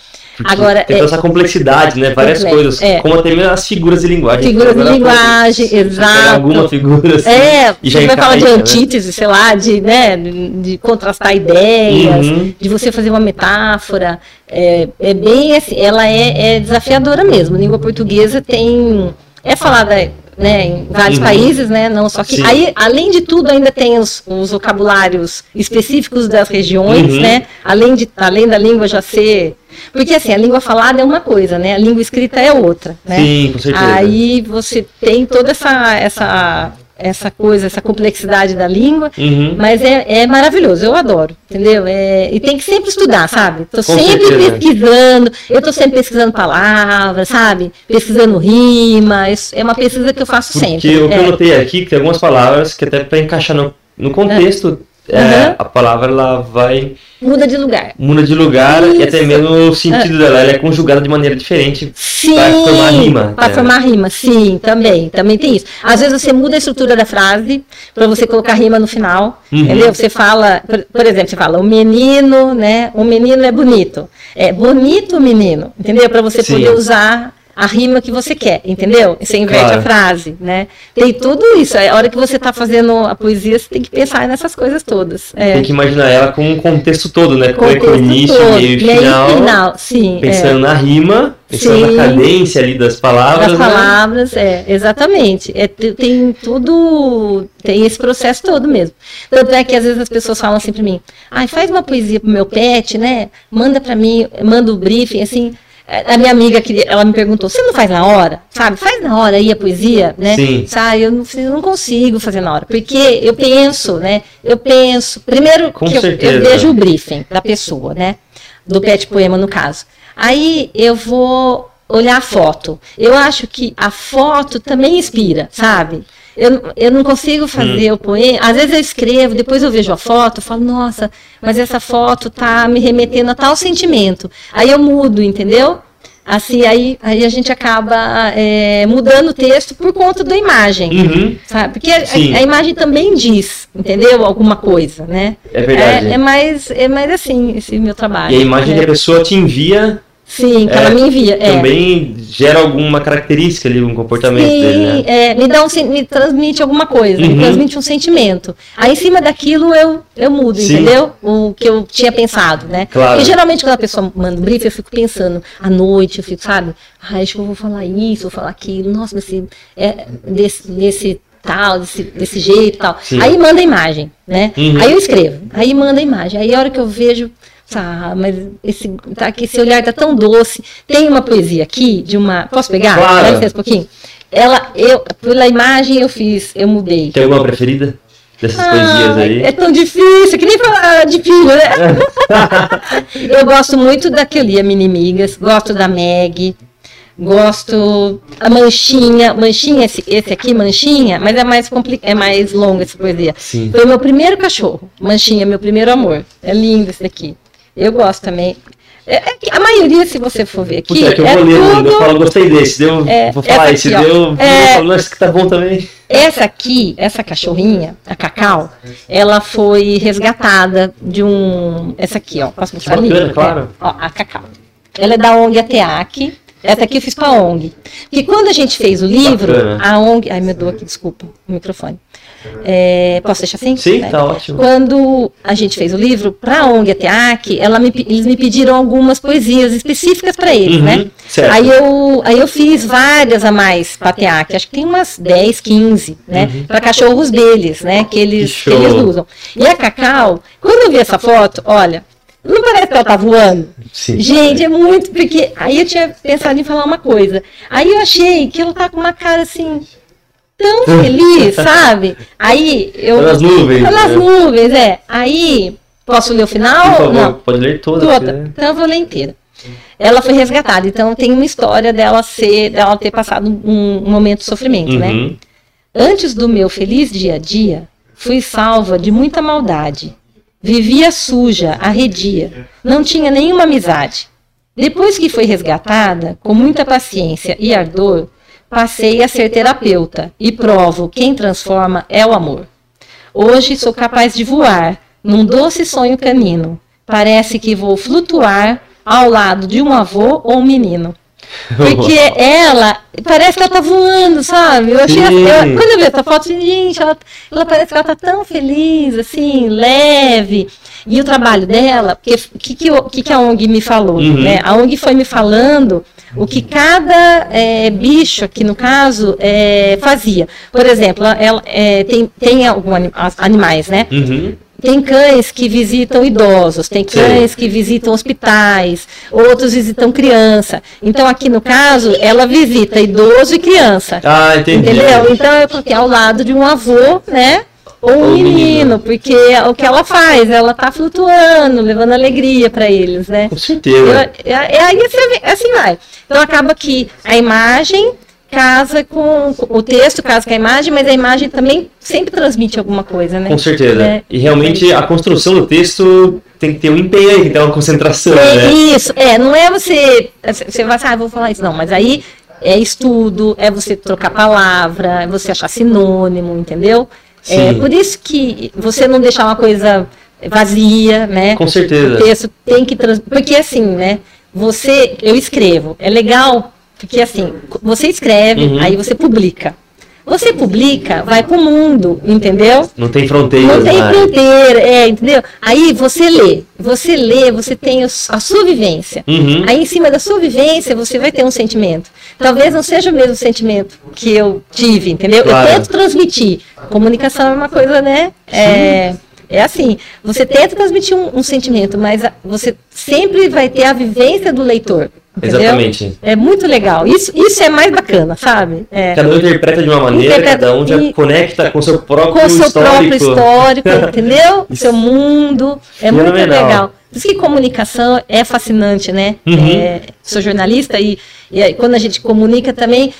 Agora, tem toda é, essa complexidade, né? Várias complexo, coisas, é. como até mesmo as figuras de linguagem. Figuras de linguagem, exato. Alguma figura assim. É, e já você vai falar de né? antítese, né? sei lá, de, né, de contrastar ideias, uhum. de você fazer uma metáfora. É, é bem assim, ela é, é desafiadora mesmo. A língua portuguesa tem. É falada né, em vários uhum. países, né, não só que aí além de tudo ainda tem os, os vocabulários específicos das regiões, uhum. né, além de além da língua já ser porque assim, a língua falada é uma coisa, né? A língua escrita é outra, né? Sim, com certeza. Aí você tem toda essa essa essa coisa, essa complexidade da língua, uhum. mas é, é maravilhoso, eu adoro, entendeu? É, e tem que sempre estudar, sabe? Estou sempre certeza. pesquisando, eu estou sempre pesquisando palavras, sabe? Pesquisando rima, é uma pesquisa que eu faço Porque sempre. o que é. eu notei aqui, que tem algumas palavras que até para encaixar no, no contexto é, a palavra ela vai. Muda de lugar. Muda de lugar Isso. e até mesmo o sentido dela. Ela é conjugada de maneira diferente para formar rima. Para é. formar rima, sim, também. Também tem isso. Às vezes você muda a estrutura da frase para você colocar rima no final. Uhum. Entendeu? Você fala, por, por, exemplo, você fala, o menino, né? O menino é bonito. É bonito o menino, entendeu? Para você sim. poder usar a rima que você quer, entendeu? Você inverte claro. a frase, né? Tem tudo isso. A hora que você está fazendo a poesia, você tem que pensar nessas coisas todas. É. Tem que imaginar ela com um contexto todo, né? Contexto com o início, todo. meio e final. final. Sim, pensando é. na rima, pensando Sim. na cadência ali das palavras. Das né? palavras, é, exatamente. É, tem tudo, tem esse processo todo mesmo. Tanto é que às vezes as pessoas falam assim para mim, ai, faz uma poesia pro meu pet, né? Manda para mim, manda o briefing, assim a minha amiga, ela me perguntou, você não faz na hora? Sabe, faz na hora aí a poesia, né? Sim. Sabe, eu não, eu não consigo fazer na hora, porque eu penso, né? Eu penso, primeiro Com que eu, eu, vejo o briefing da pessoa, né? Do pet poema, no caso. Aí eu vou olhar a foto. Eu acho que a foto também inspira, sabe? Eu, eu não consigo fazer hum. o poema. Às vezes eu escrevo, depois eu vejo a foto, falo, nossa, mas essa foto tá me remetendo a tal sentimento. Aí eu mudo, entendeu? Assim, aí, aí a gente acaba é, mudando o texto por conta da imagem. Uhum. Sabe? Porque a, a, imagem também diz, entendeu? Alguma coisa, né? É verdade. É, é mais, é mais assim, esse meu trabalho. E a imagem que a pessoa te envia Sim, que é, ela me envia. É. Também gera alguma característica ali, um comportamento Sim, dele, né? É, me, dá um, me transmite alguma coisa, uhum. me transmite um sentimento. Aí, em cima daquilo, eu, eu mudo, Sim. entendeu? O que eu tinha pensado, né? Claro. E geralmente, quando a pessoa manda um brief, eu fico pensando, à noite, eu fico, sabe? Ah, acho que eu vou falar isso, vou falar aquilo. Nossa, mas se, é, desse, desse tal, desse, desse jeito e tal. Sim. Aí manda a imagem, né? Uhum. Aí eu escrevo, aí manda a imagem. Aí a hora que eu vejo Tá, mas esse, tá aqui, esse olhar tá tão doce. Tem uma poesia aqui de uma. Posso pegar? Claro. Dá um pouquinho. Ela, eu, pela imagem eu fiz, eu mudei. Tem alguma preferida? Dessas ah, poesias aí? É tão difícil, que nem falar de filho, né? eu gosto muito da Kelia Minimigas, gosto da Meg, Gosto a manchinha, manchinha esse, esse aqui manchinha, mas é mais complicado, é mais longa essa poesia. Sim. Foi o meu primeiro cachorro, manchinha, meu primeiro amor. É lindo esse daqui. Eu gosto também. É, é a maioria, se você for ver aqui, é que eu é vou ler, tudo... eu falo, gostei desse, deu, É, vou falar, esse aqui, deu, É. eu falo, "Nossa, esse que tá bom também. Essa aqui, essa cachorrinha, a Cacau, ela foi resgatada de um. Essa aqui, ó. Posso mostrar ali? Bacana, claro. Ó, a Cacau. Ela é da ONG ATEAC. Essa aqui eu fiz com a ONG. Porque quando a gente fez o livro, a ONG. Ai, meu Deus, aqui, desculpa, o microfone. É, posso deixar assim? Sim, tá ótimo. Quando a gente fez o livro, para a ONG ATEAC, ela me, eles me pediram algumas poesias específicas para eles, Uhum, né? certo. Aí eu, aí eu fiz várias a mais para ATEAC, acho que tem umas 10, 15, né? Para cachorros deles, né? Que eles, Que que eles usam. E a Cacau, quando eu vi essa foto, olha, não parece que ela tá voando? Sim. Gente, é muito, porque aí eu tinha pensado em falar uma coisa. Aí eu achei que ela tá com uma cara assim, tão feliz, sabe? Aí eu. Nas nuvens, nas né? nuvens, é. Aí, posso ler o final? favor, Não. pode ler toda. Toda. quiser. Então eu vou ler inteira. Ela foi resgatada, então tem uma história dela ser, dela ter passado um, um momento de sofrimento, né? Uhum. Antes do meu feliz dia a dia, fui salva de muita maldade. Vivia suja, arredia, não tinha nenhuma amizade. Depois que foi resgatada, com muita paciência e ardor, passei a ser terapeuta e provo quem transforma é o amor. Hoje sou capaz de voar num doce sonho canino. Parece que vou flutuar ao lado de um avô ou um menino. Porque ela, parece que ela tá voando, sabe? Eu achei, eu- quando eu vi essa foto, gente, ela, ela parece que ela tá tão feliz, assim, leve. E o trabalho dela, porque o que, que, que a ONG me falou? Uhum. Né? A ONG foi me falando o que cada é, bicho, aqui no caso, é, fazia. Por exemplo, ela, é, tem, tem alguns animais, né? Uhum. Tem cães que visitam idosos, tem Sim. cães que visitam hospitais, outros visitam criança. Então, aqui no caso, ela visita idoso e criança. Ah, entendi. Entendeu? Então, é porque ao lado de um avô, né? Ou um menino, menino. porque é o que ela faz, ela tá flutuando, levando alegria para eles, né? Com certeza. É- é aí assim, assim vai. Então acaba que a imagem casa com o texto, casa com a imagem, mas a imagem também sempre transmite alguma coisa, né? Com certeza. É. E realmente a construção do texto tem que ter um empenho tem que ter uma concentração, É né? isso, é, não é você. Você vai assim, ah, vou falar isso, não, mas aí é estudo, é você trocar palavra, é você achar sinônimo, entendeu? É por isso que você não deixar uma coisa vazia, né? Com certeza. O texto tem que trans... porque assim, né? Você, eu escrevo, é legal porque assim, você escreve, Uhum. aí você publica. Você publica, vai pro mundo, entendeu? Não tem fronteiras Não tem mais. fronteira, é, entendeu? Aí você lê, você lê, você tem a sua vivência. Uhum. Aí em cima da sua vivência você vai ter um sentimento. Talvez não seja o mesmo sentimento que eu tive, entendeu? Claro. Eu tento transmitir. Comunicação é uma coisa, né? É, é assim, você tenta transmitir um, um sentimento, mas você sempre vai ter a vivência do leitor. Entendeu? Exatamente. É muito legal. Isso, isso é mais bacana, sabe? É. Cada um interpreta de uma maneira, Interpreta- cada um já e- conecta com o seu próprio com o seu histórico. próprio histórico, entendeu? O seu mundo. É muito Fenomenal. legal. Por isso que comunicação é fascinante, né? Uhum. É, sou jornalista e, e quando a gente comunica também,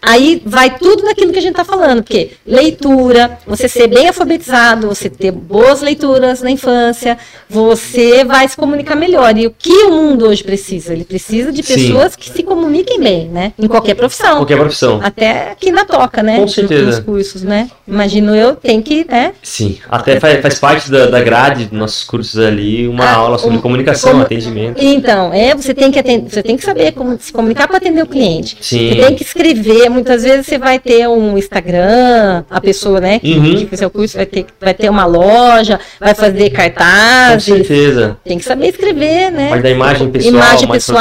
aí vai tudo naquilo que a gente está falando, porque leitura, você ser bem alfabetizado, você ter boas leituras na infância, você vai se comunicar melhor. E o que o mundo hoje precisa? Ele precisa de Sim. pessoas que se comuniquem bem, né? Em qualquer profissão. Qualquer profissão. Até aqui na toca, né? Com certeza. Nos cursos, né? Imagino eu, tem que, né? Sim, até faz, faz parte da, da grade dos nossos cursos ali uma Ah, aula sobre um- comunicação, como- atendimento. Então, é, você tem que atender, você tem que saber como se comunicar para atender o cliente. Sim. Você tem que escrever, muitas vezes você vai ter um Instagram, a pessoa, né, que, Uhum. fizer o curso vai ter, vai ter uma loja, vai fazer Com cartazes. certeza. Tem que saber escrever, né? Parte da imagem pessoal, Imagem pessoal,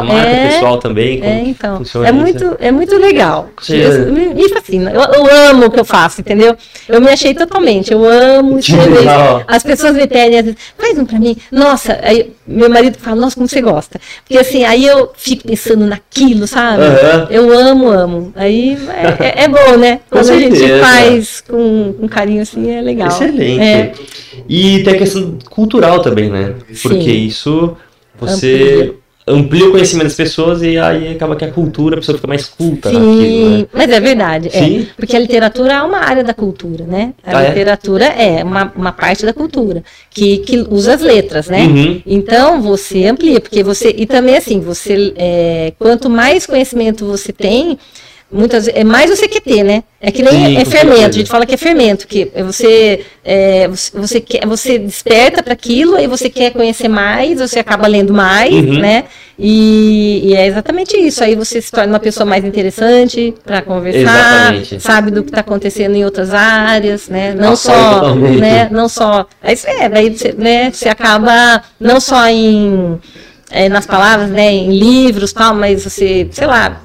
a marca é. pessoal também. É, então. É isso. muito, é muito legal. Com. Eu- me, fascina. Eu, eu amo o que eu faço, entendeu? Eu me achei totalmente. Eu amo escrever. As pessoas me pedem, às vezes, faz um pra mim. Nossa, aí meu marido fala, nossa, como você gosta. Porque assim, aí eu fico pensando naquilo, sabe? Aham. Eu amo, amo. Aí é, é- é bom, né? Quando a gente faz com, com carinho assim, é legal. Excelente. É. E tem a questão cultural também, né? Porque Sim. isso você amplia o conhecimento das pessoas e aí acaba que a cultura, a pessoa fica mais culta Sim, naquilo, né? mas é verdade. é. Sim. porque a literatura é uma área da cultura, né? A Ah, é? literatura é, uma, uma parte da cultura que, que usa as letras, né? Uhum. Então você amplia, porque você. E também assim, você é, quanto mais conhecimento você tem, muitas é mais você quer ter, né? É que nem Sim, é fermento, certeza. a gente fala que é fermento, que você é, você, quer, você desperta para aquilo, aí você quer conhecer mais, você acaba lendo mais, Uhum. né? E, e é exatamente isso. Aí você se torna uma pessoa mais interessante para conversar, Exatamente. sabe do que está acontecendo em outras áreas, né? Não só, totalmente. né? Não só. Aí você, é, daí você, né, você acaba não só em é, nas palavras, né, em livros, tal, mas você, sei lá,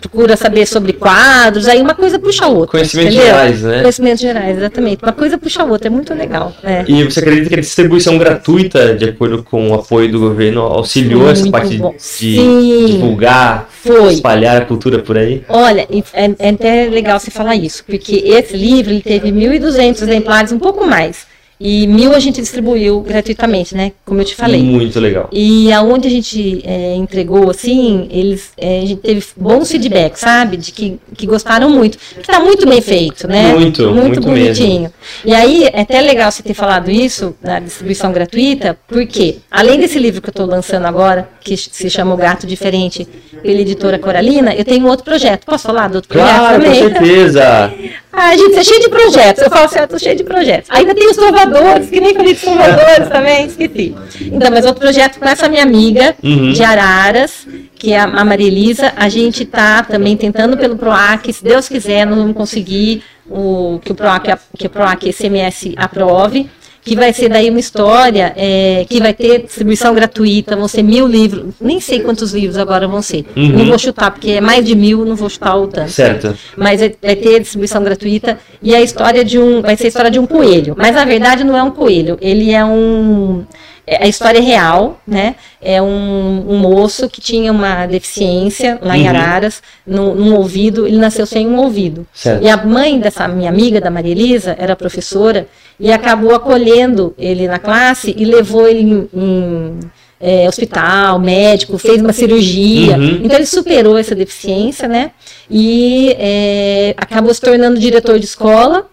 procura saber sobre quadros, aí uma coisa puxa a outra. Conhecimentos entendeu? gerais, né? Conhecimentos gerais, exatamente. Uma coisa puxa a outra, é muito legal. É. E você acredita que a distribuição gratuita, de acordo com o apoio do governo, auxiliou essa parte de, bom. de Sim. divulgar, Foi. espalhar a cultura por aí? Olha, é, é até legal você falar isso, porque esse livro ele teve 1.200 exemplares, um pouco mais. E mil a gente distribuiu gratuitamente, né? Como eu te falei. Muito legal. E aonde a gente é, entregou, assim, eles, é, a gente teve bons feedbacks, sabe? De que, que gostaram muito. Que tá muito bem feito, né? Muito, muito bonitinho. E aí, é até legal você ter falado isso, na distribuição gratuita, porque, além desse livro que eu estou lançando agora, que se chama O Gato Diferente, pela editora Coralina, eu tenho outro projeto. Posso falar do outro Claro, projeto com também? certeza. Ah, gente, você é cheio de projetos. Eu falo assim, eu tô cheio de projetos. Ainda tem os trovadores, que nem falei de trovadores também, esqueci. Então, mas outro projeto com essa minha amiga Uhum. de Araras, que é a a Maria Elisa, a gente tá também tentando pelo PROAC, se Deus quiser, nós vamos conseguir o, que o PROAC, que o PROAC SMS aprove. Que vai ser daí uma história é, que vai ter distribuição gratuita, vão ser mil livros, nem sei quantos livros agora vão ser. Uhum. Não vou chutar, porque é mais de mil, não vou chutar o tanto Certo. mas vai vai ter distribuição gratuita e a história de um vai ser a história de um coelho mas na verdade não é um coelho ele é um é- a história é real né é um, um moço que tinha uma deficiência lá em Uhum. Araras no, num ouvido ele nasceu sem um ouvido Certo. e a mãe dessa minha amiga da Maria Elisa era professora e acabou acolhendo ele na classe e levou ele em, em, é, hospital, médico, fez uma cirurgia. Uhum. Então ele superou essa deficiência, né? E é, acabou se tornando diretor de escola.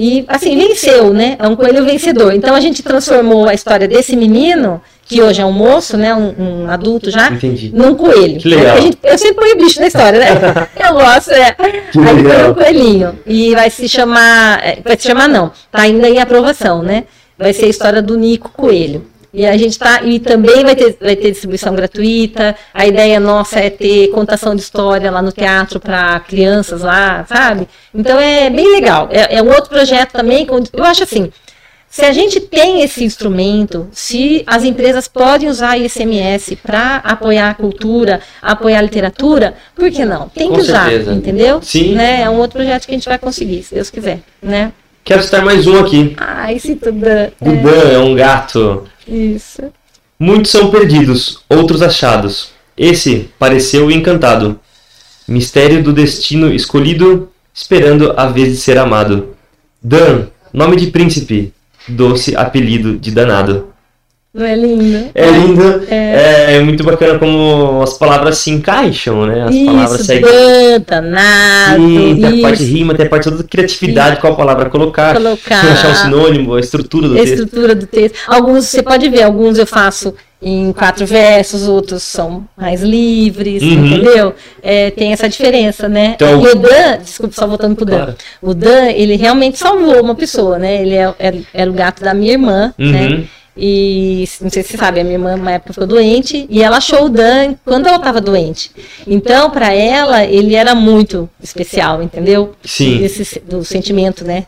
E assim, venceu, né? É um coelho vencedor. Então a gente transformou a história desse menino, que hoje é um moço, né? Um, um adulto já, Entendi. num coelho. Que legal. Gente- eu sempre ponho bicho na história, né? Eu gosto, é. Que Aí legal. um coelhinho. E vai se chamar. é, Vai se chamar, não. Tá ainda em aprovação, né? Vai ser a história do Nico Coelho. E a gente tá. E também vai ter, vai ter distribuição gratuita. A ideia nossa é ter contação de história lá no teatro para crianças lá, sabe? Então é bem legal. É, é um outro projeto também. Eu acho assim. Se a gente tem esse instrumento, se as empresas podem usar a ICMS para apoiar a cultura, apoiar a literatura, por que não? Tem Com que usar, certeza. entendeu? Sim. Né? É um outro projeto que a gente vai conseguir, se Deus quiser, né? Quero citar mais um aqui. Ai, se tudo... É, Dudan é um gato. Isso. Muitos são perdidos, outros achados. Esse pareceu encantado. Mistério do destino escolhido, esperando a vez de ser amado. Dan, nome de príncipe, doce apelido de danado. Não é lindo? É lindo, é, é muito bacana como as palavras se encaixam, né? As palavras Isso, seguem. canta, nada, Sim, tem a parte rima, tem a parte toda da criatividade, qual palavra colocar, Colocar. achar um sinônimo, a estrutura do a texto. estrutura do texto. Alguns, você pode ver, alguns eu faço em quatro versos, outros são mais livres, Uhum. entendeu? É, tem essa diferença, né? Então- e o Dan, desculpa, só voltando pro Dan. Claro. O Dan, ele realmente salvou uma pessoa, né? Ele é- era, era o gato da minha irmã, Uhum. né? E não sei se você sabe, a minha irmã uma época ficou doente e ela achou o Dan quando ela estava doente. Então, para ela, ele era muito especial, entendeu? Sim. Esse, do sentimento, né?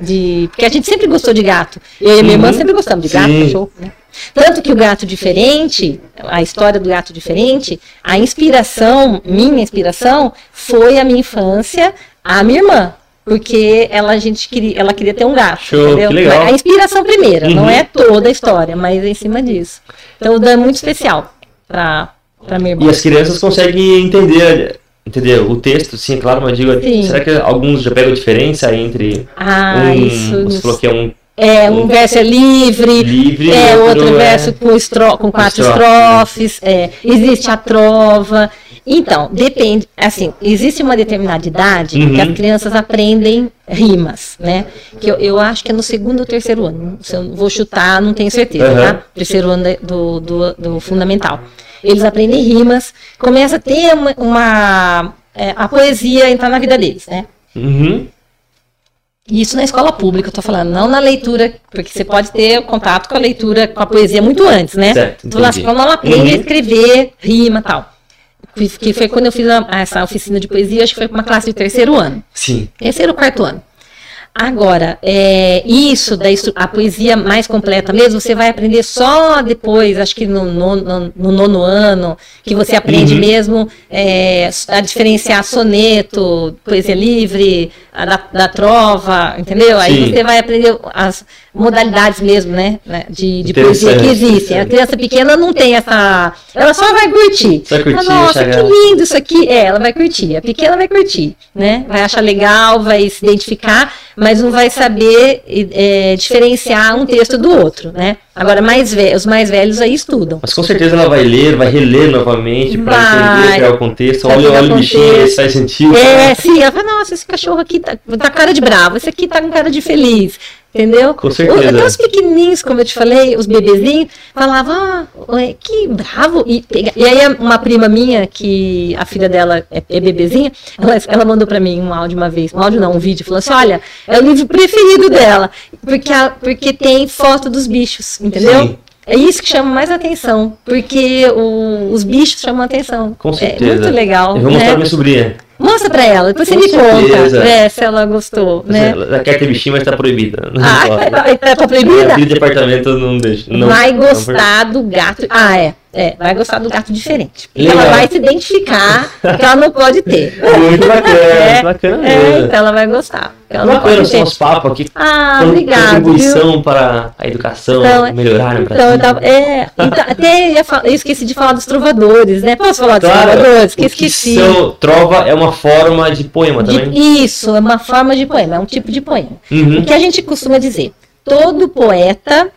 De, porque a gente sempre gostou de gato. Eu e a minha irmã sempre gostamos de gato, Sim. cachorro, né? Tanto que o gato diferente, a história do gato diferente, a inspiração, minha inspiração, foi a minha infância, a minha irmã. Porque ela, a gente queria, ela queria ter um gato. Show, legal. A inspiração primeira, não Uhum. é toda a história, mas é em cima disso. Então o Dan é muito especial para para minha irmã. E as crianças conseguem entender, entender o texto, sim, é claro, mas digo, Sim. será que alguns já pegam a diferença entre Ah, um, isso. você falou que é um É, um verso é livre, livre é outro, outro verso com, estro, com quatro estrofes, é, existe a trova. Então, depende, assim, existe uma determinada idade uhum. que as crianças aprendem rimas, né? Que eu, eu acho que é no segundo ou terceiro ano. Se eu vou chutar, não tenho certeza, uhum. tá? Terceiro ano do, do, do, fundamental. Eles aprendem rimas, começa a ter uma. uma é, a poesia entrar na vida deles, né? Uhum. Isso na escola pública, eu tô falando, não na leitura, porque você pode ter contato com a leitura, com a poesia muito antes, né? Certo, quando ela aprende uhum. a escrever, rima tal que foi quando eu fiz a, essa oficina de poesia, acho que foi para uma classe de terceiro ano. Sim. Terceiro ou quarto ano. Agora, é, isso da a poesia mais completa mesmo, você vai aprender só depois, acho que no, no, no nono ano, que você aprende uhum. mesmo é, a diferenciar soneto, poesia livre, da, da, trova, entendeu? Sim. Aí você vai aprender as modalidades mesmo, né, né de, de poesia que existem. A criança pequena não tem essa. Ela só vai curtir. Só curtir Nossa, que lindo isso aqui. É, ela vai curtir. A pequena vai curtir, né? Vai achar legal, vai se identificar mas não vai saber é, diferenciar um texto do outro, né? Agora, mais os mais velhos aí estudam. Mas com certeza ela vai ler, vai reler novamente para entender criar o contexto. Olha, olha o bichinho, isso faz sentido. É, sim, ela fala, nossa, esse cachorro aqui tá, tá cara de bravo, esse aqui tá com cara de feliz. Entendeu? Com certeza. Até os pequenininhos, como eu te falei, os bebezinhos, falavam, ah, que bravo. E, pega... e aí uma prima minha, que a filha dela é, é bebezinha, ela, ela mandou para mim um áudio uma vez, um áudio não, um vídeo, falou assim, olha, é o livro preferido dela, porque, a, porque tem foto dos bichos, entendeu? Sim. É isso que chama mais atenção, porque o, os bichos chamam atenção. Com certeza. É muito legal. Eu vou né? mostrar pra minha sobrinha. Mostra pra ela, depois você me conta é, se ela gostou. Né? Ela quer ter bichinho, mas tá proibida. Ah, tá, tá proibida? O de apartamento não deixa. Não, Vai gostar do gato. Ah, é. É, vai gostar do gato diferente. Ela vai se identificar que ela não pode ter. Muito bacana, é, muito bacana. É, então ela vai gostar. Ela não bacana são os papos aqui. Ah, obrigada. Contribuição viu? para a educação então, melhorar no então, eu tava, é, então, até ia falar, eu esqueci de falar dos trovadores, né? Posso falar dos claro, trovadores? Que esqueci. São, trova é uma forma de poema também? De, isso, é uma forma de poema, é um tipo de poema. Uhum. O que a gente costuma dizer? Todo poeta,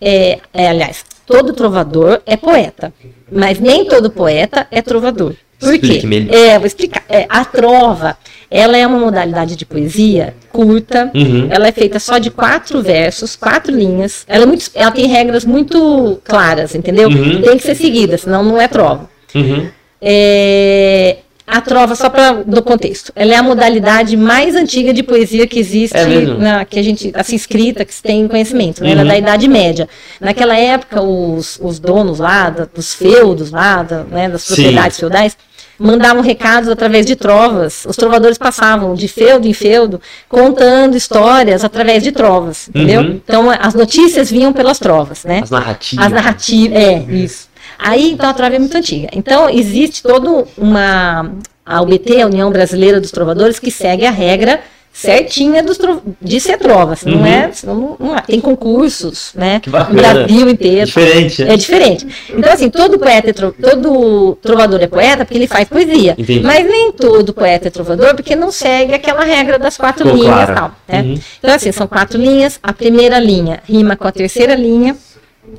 é, é quê? Todo trovador é poeta, mas nem todo poeta é trovador. Por quê? É, vou explicar. É, a trova, ela é uma modalidade de poesia curta, uhum. ela é feita só de quatro versos, quatro linhas. Ela, é muito, ela tem regras muito claras, entendeu? Uhum. Tem que ser seguida, senão não é trova. Uhum. É, a trova, só para do contexto, ela é a modalidade mais antiga de poesia que existe, é na, que a gente, assim, escrita, que se tem conhecimento, né? Uhum. Ela é da Idade Média. Naquela época, os, os donos lá, da, dos feudos lá, da, né, das propriedades Sim. feudais, mandavam recados através de trovas. Os trovadores passavam de feudo em feudo, contando histórias através de trovas, entendeu? Uhum. Então, as notícias vinham pelas trovas, né? As narrativas. As narrativas, é, isso. Aí, então, a trova é muito antiga. Então, existe toda uma. A UBT, a União Brasileira dos Trovadores, que segue a regra certinha dos de ser trova, uhum. não é, não, não, tem concursos, né, no Brasil inteiro. Diferente. É diferente. Então assim, todo poeta é tro, todo trovador é poeta porque ele faz poesia, Entendi. mas nem todo poeta é trovador porque não segue aquela regra das quatro Ficou linhas, claro. tal, né? Uhum. Então assim, são quatro linhas, a primeira linha rima com a terceira linha,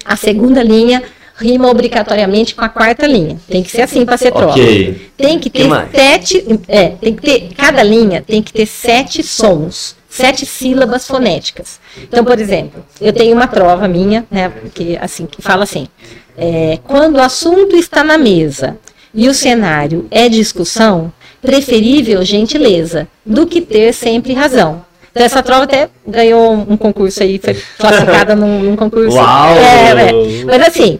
a segunda linha rima obrigatoriamente com a quarta linha. Tem que ser assim para ser trova. Okay. Tem que ter que sete, é, tem que ter cada linha tem que ter sete sons, sete sílabas fonéticas. Então, por exemplo, eu tenho uma trova minha, né, que assim que fala assim: é, quando o assunto está na mesa e o cenário é discussão, preferível gentileza do que ter sempre razão. Então, essa trova até ganhou um concurso aí, foi classificada num, num concurso. Uau! É, é. Mas assim,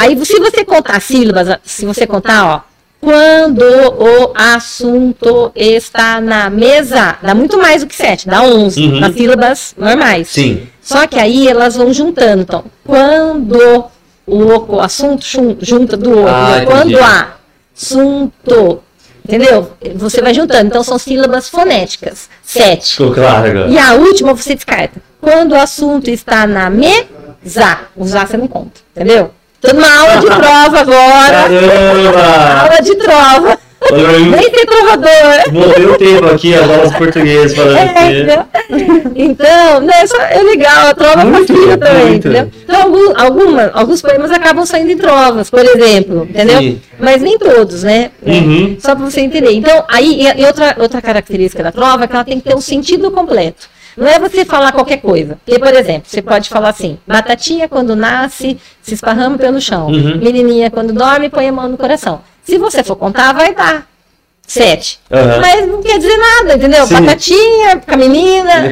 Aí, se você contar sílabas, se você contar, ó, quando o assunto está na mesa, dá muito mais do que sete, dá onze, uhum. nas sílabas normais. Sim. Só que aí elas vão juntando. Então, quando o, o assunto junta do outro, ah, quando há assunto, entendeu? Você vai juntando. Então, são sílabas fonéticas, sete. Ficou claro agora. E a última você descarta. Quando o assunto está na mesa, usar você não conta, entendeu? Tô numa aula de prova agora. Caramba! aula de prova. Nem ser trovador. Morreu o tempo aqui, as aulas portuguesas falando é, Então, né, é legal, a trova fascina também, muito. entendeu? Então, alguns, alguma, alguns poemas acabam saindo em trovas, por exemplo, entendeu? Sim. Mas nem todos, né? Uhum. Só para você entender. Então, aí, e outra, outra característica da trova é que ela tem que ter um sentido completo. Não é você falar qualquer coisa. Porque, por exemplo, você pode falar assim: batatinha quando nasce, se esparrama pelo chão. Uhum. Menininha quando dorme, põe a mão no coração. Se você for contar, vai dar sete. Uhum. Mas não quer dizer nada, entendeu? Sim. Batatinha com a menina.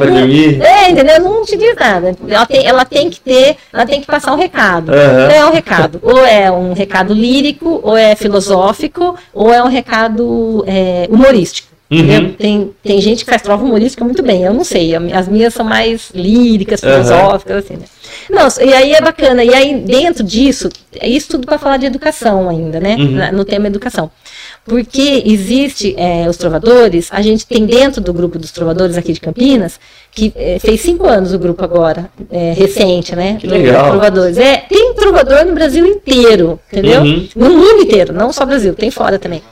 É, entendeu? Não te diz nada. Ela tem, ela tem que ter, ela tem que passar um recado. Uhum. Então é um recado. Ou é um recado lírico, ou é filosófico, ou é um recado é, humorístico. Uhum. Tem, tem gente que faz trova humorística muito bem, eu não sei. As minhas são mais líricas, filosóficas, uhum. assim, né? Não, e aí é bacana. E aí, dentro disso, é isso tudo para falar de educação ainda, né? Uhum. No tema educação. Porque existe é, os trovadores, a gente tem dentro do grupo dos trovadores aqui de Campinas, que é, fez cinco anos o grupo agora, é, recente, né? Que legal. Trovadores. É, tem trovador no Brasil inteiro, entendeu? Uhum. No mundo inteiro, não só Brasil, tem fora também.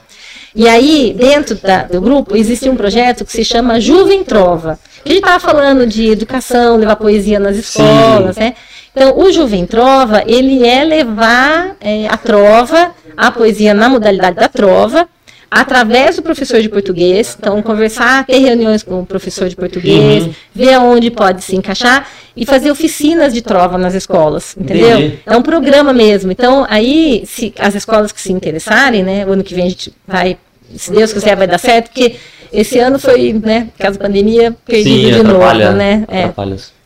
E aí, dentro da, do grupo, existe um projeto que se chama Juvem Trova. A gente estava falando de educação, levar poesia nas escolas, Sim. né? Então, o Juvem Trova, ele é levar é, a trova, a poesia na modalidade da trova, através do professor de português. Então, conversar, ter reuniões com o professor de português, uhum. ver aonde pode se encaixar e fazer oficinas de trova nas escolas, entendeu? Entendi. É um programa mesmo. Então, aí, se as escolas que se interessarem, né, o ano que vem a gente vai se Deus quiser vai dar certo, porque esse ano foi, né, por causa da pandemia, perdido Sim, de novo, né? É,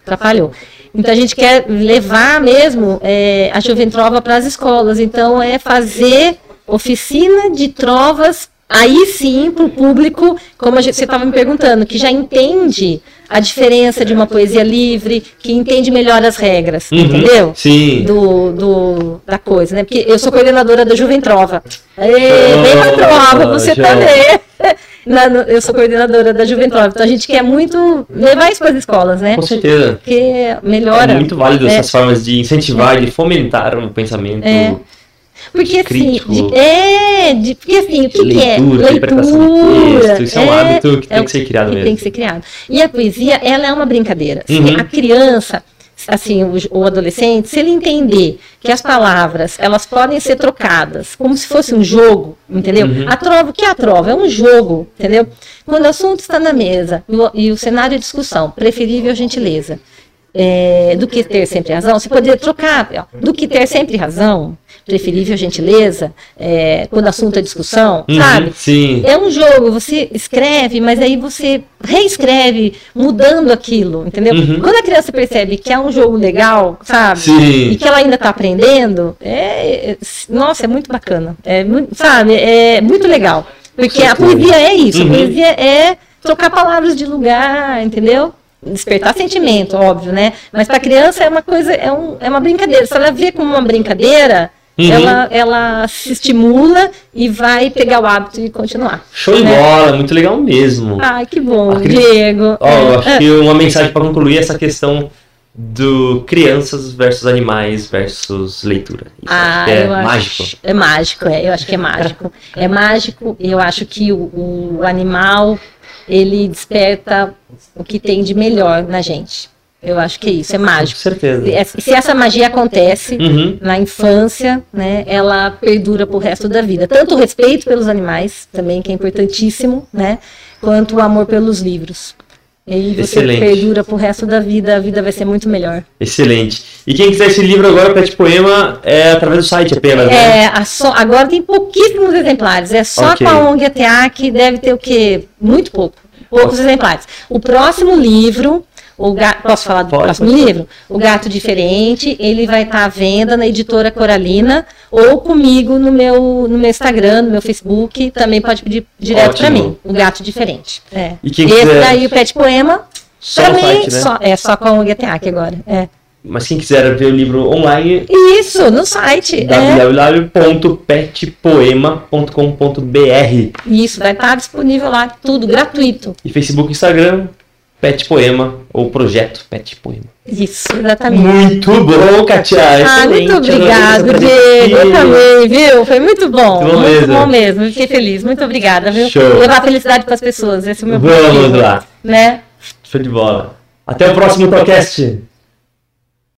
atrapalhou. Então a gente quer levar mesmo é, a Juventrova para as escolas. Então é fazer oficina de trovas aí sim para o público, como gente, você estava me perguntando, que já entende a diferença de uma poesia livre, que entende melhor as regras, uhum, entendeu? Sim. Do, do, da coisa, né? Porque eu sou coordenadora da Juventrova. Ei, vem pra Trova, você já. também. Na, no, eu sou coordenadora da Juventrova, então a gente quer muito levar isso para as escolas, né? Com certeza. Porque melhora. É muito válido é. essas formas de incentivar, é. de fomentar um pensamento. É porque assim, Crítico, assim, de, é, de, porque assim, o que, leitura, que é? Leitura, texto, isso é, é um hábito que é tem que ser criado que mesmo. Tem que ser criado. E a poesia, ela é uma brincadeira. Uhum. A criança, assim, o, o, adolescente, se ele entender que as palavras, elas podem ser trocadas, como se fosse um jogo, entendeu? Uhum. A trova, o que é a trova? É um jogo, entendeu? Quando o assunto está na mesa e o, e o cenário de discussão, preferível gentileza. É, do que ter sempre razão, você poderia trocar, ó, do que ter sempre razão, preferível gentileza, é, quando o assunto é discussão, uhum, sabe? Sim. É um jogo, você escreve, mas aí você reescreve, mudando aquilo, entendeu? Uhum. Quando a criança percebe que é um jogo legal, sabe? Sim. E que ela ainda está aprendendo, é, é, nossa, é muito bacana, é, sabe? É muito legal. Porque a poesia é isso, uhum. a poesia é trocar palavras de lugar, entendeu? despertar sentimento, óbvio, né? Mas para a criança é uma coisa, é, um, é uma brincadeira. Se ela vê como uma brincadeira, Uhum. Ela, ela se estimula e vai pegar o hábito e continuar. Show de né? bola, muito legal mesmo. Ai, que bom, Diego. Ó, é. acho que uma mensagem para concluir essa questão do crianças versus animais versus leitura. Isso ah, é mágico. Acho, é mágico, é, eu acho que é mágico. é mágico, eu acho que o, o animal ele desperta o que tem de melhor na gente. Eu acho que é isso, é mágico. Com certeza. Se essa magia acontece uhum. na infância, né, ela perdura pro resto da vida. Tanto o respeito pelos animais, também, que é importantíssimo, né, quanto o amor pelos livros. E aí você Excelente. perdura pro resto da vida, a vida vai ser muito melhor. Excelente. E quem quiser esse livro agora, Pet Poema, é através do site apenas, né? É, so, agora tem pouquíssimos exemplares. É só okay. com a ONG ATA que deve ter o quê? Muito pouco. Poucos okay. exemplares. O próximo livro o gato, posso falar do pode, próximo pode. livro? O Gato Diferente, ele vai estar à venda na editora Coralina ou comigo no meu, no meu Instagram, no meu Facebook, também pode pedir direto para mim. O Gato Diferente. É. E quem Esse quiser... daí, o Pet Poema, só também, site, né? só, é só com o GTAC agora. É. Mas quem quiser ver o livro online. Isso, no site. www.petpoema.com.br. Isso, vai estar disponível lá, tudo gratuito. E Facebook, Instagram. Pet Poema, ou Projeto Pet Poema. Isso, exatamente. Muito bom, Katia. Ah, muito obrigado, Diego. Eu também, viu? Foi muito bom. Muito bom, muito mesmo. bom mesmo. Fiquei feliz. Muito obrigada, viu? Show. Levar felicidade para as pessoas. Esse é o meu Vamos objetivo. lá. Né? Show de bola. Até o próximo podcast.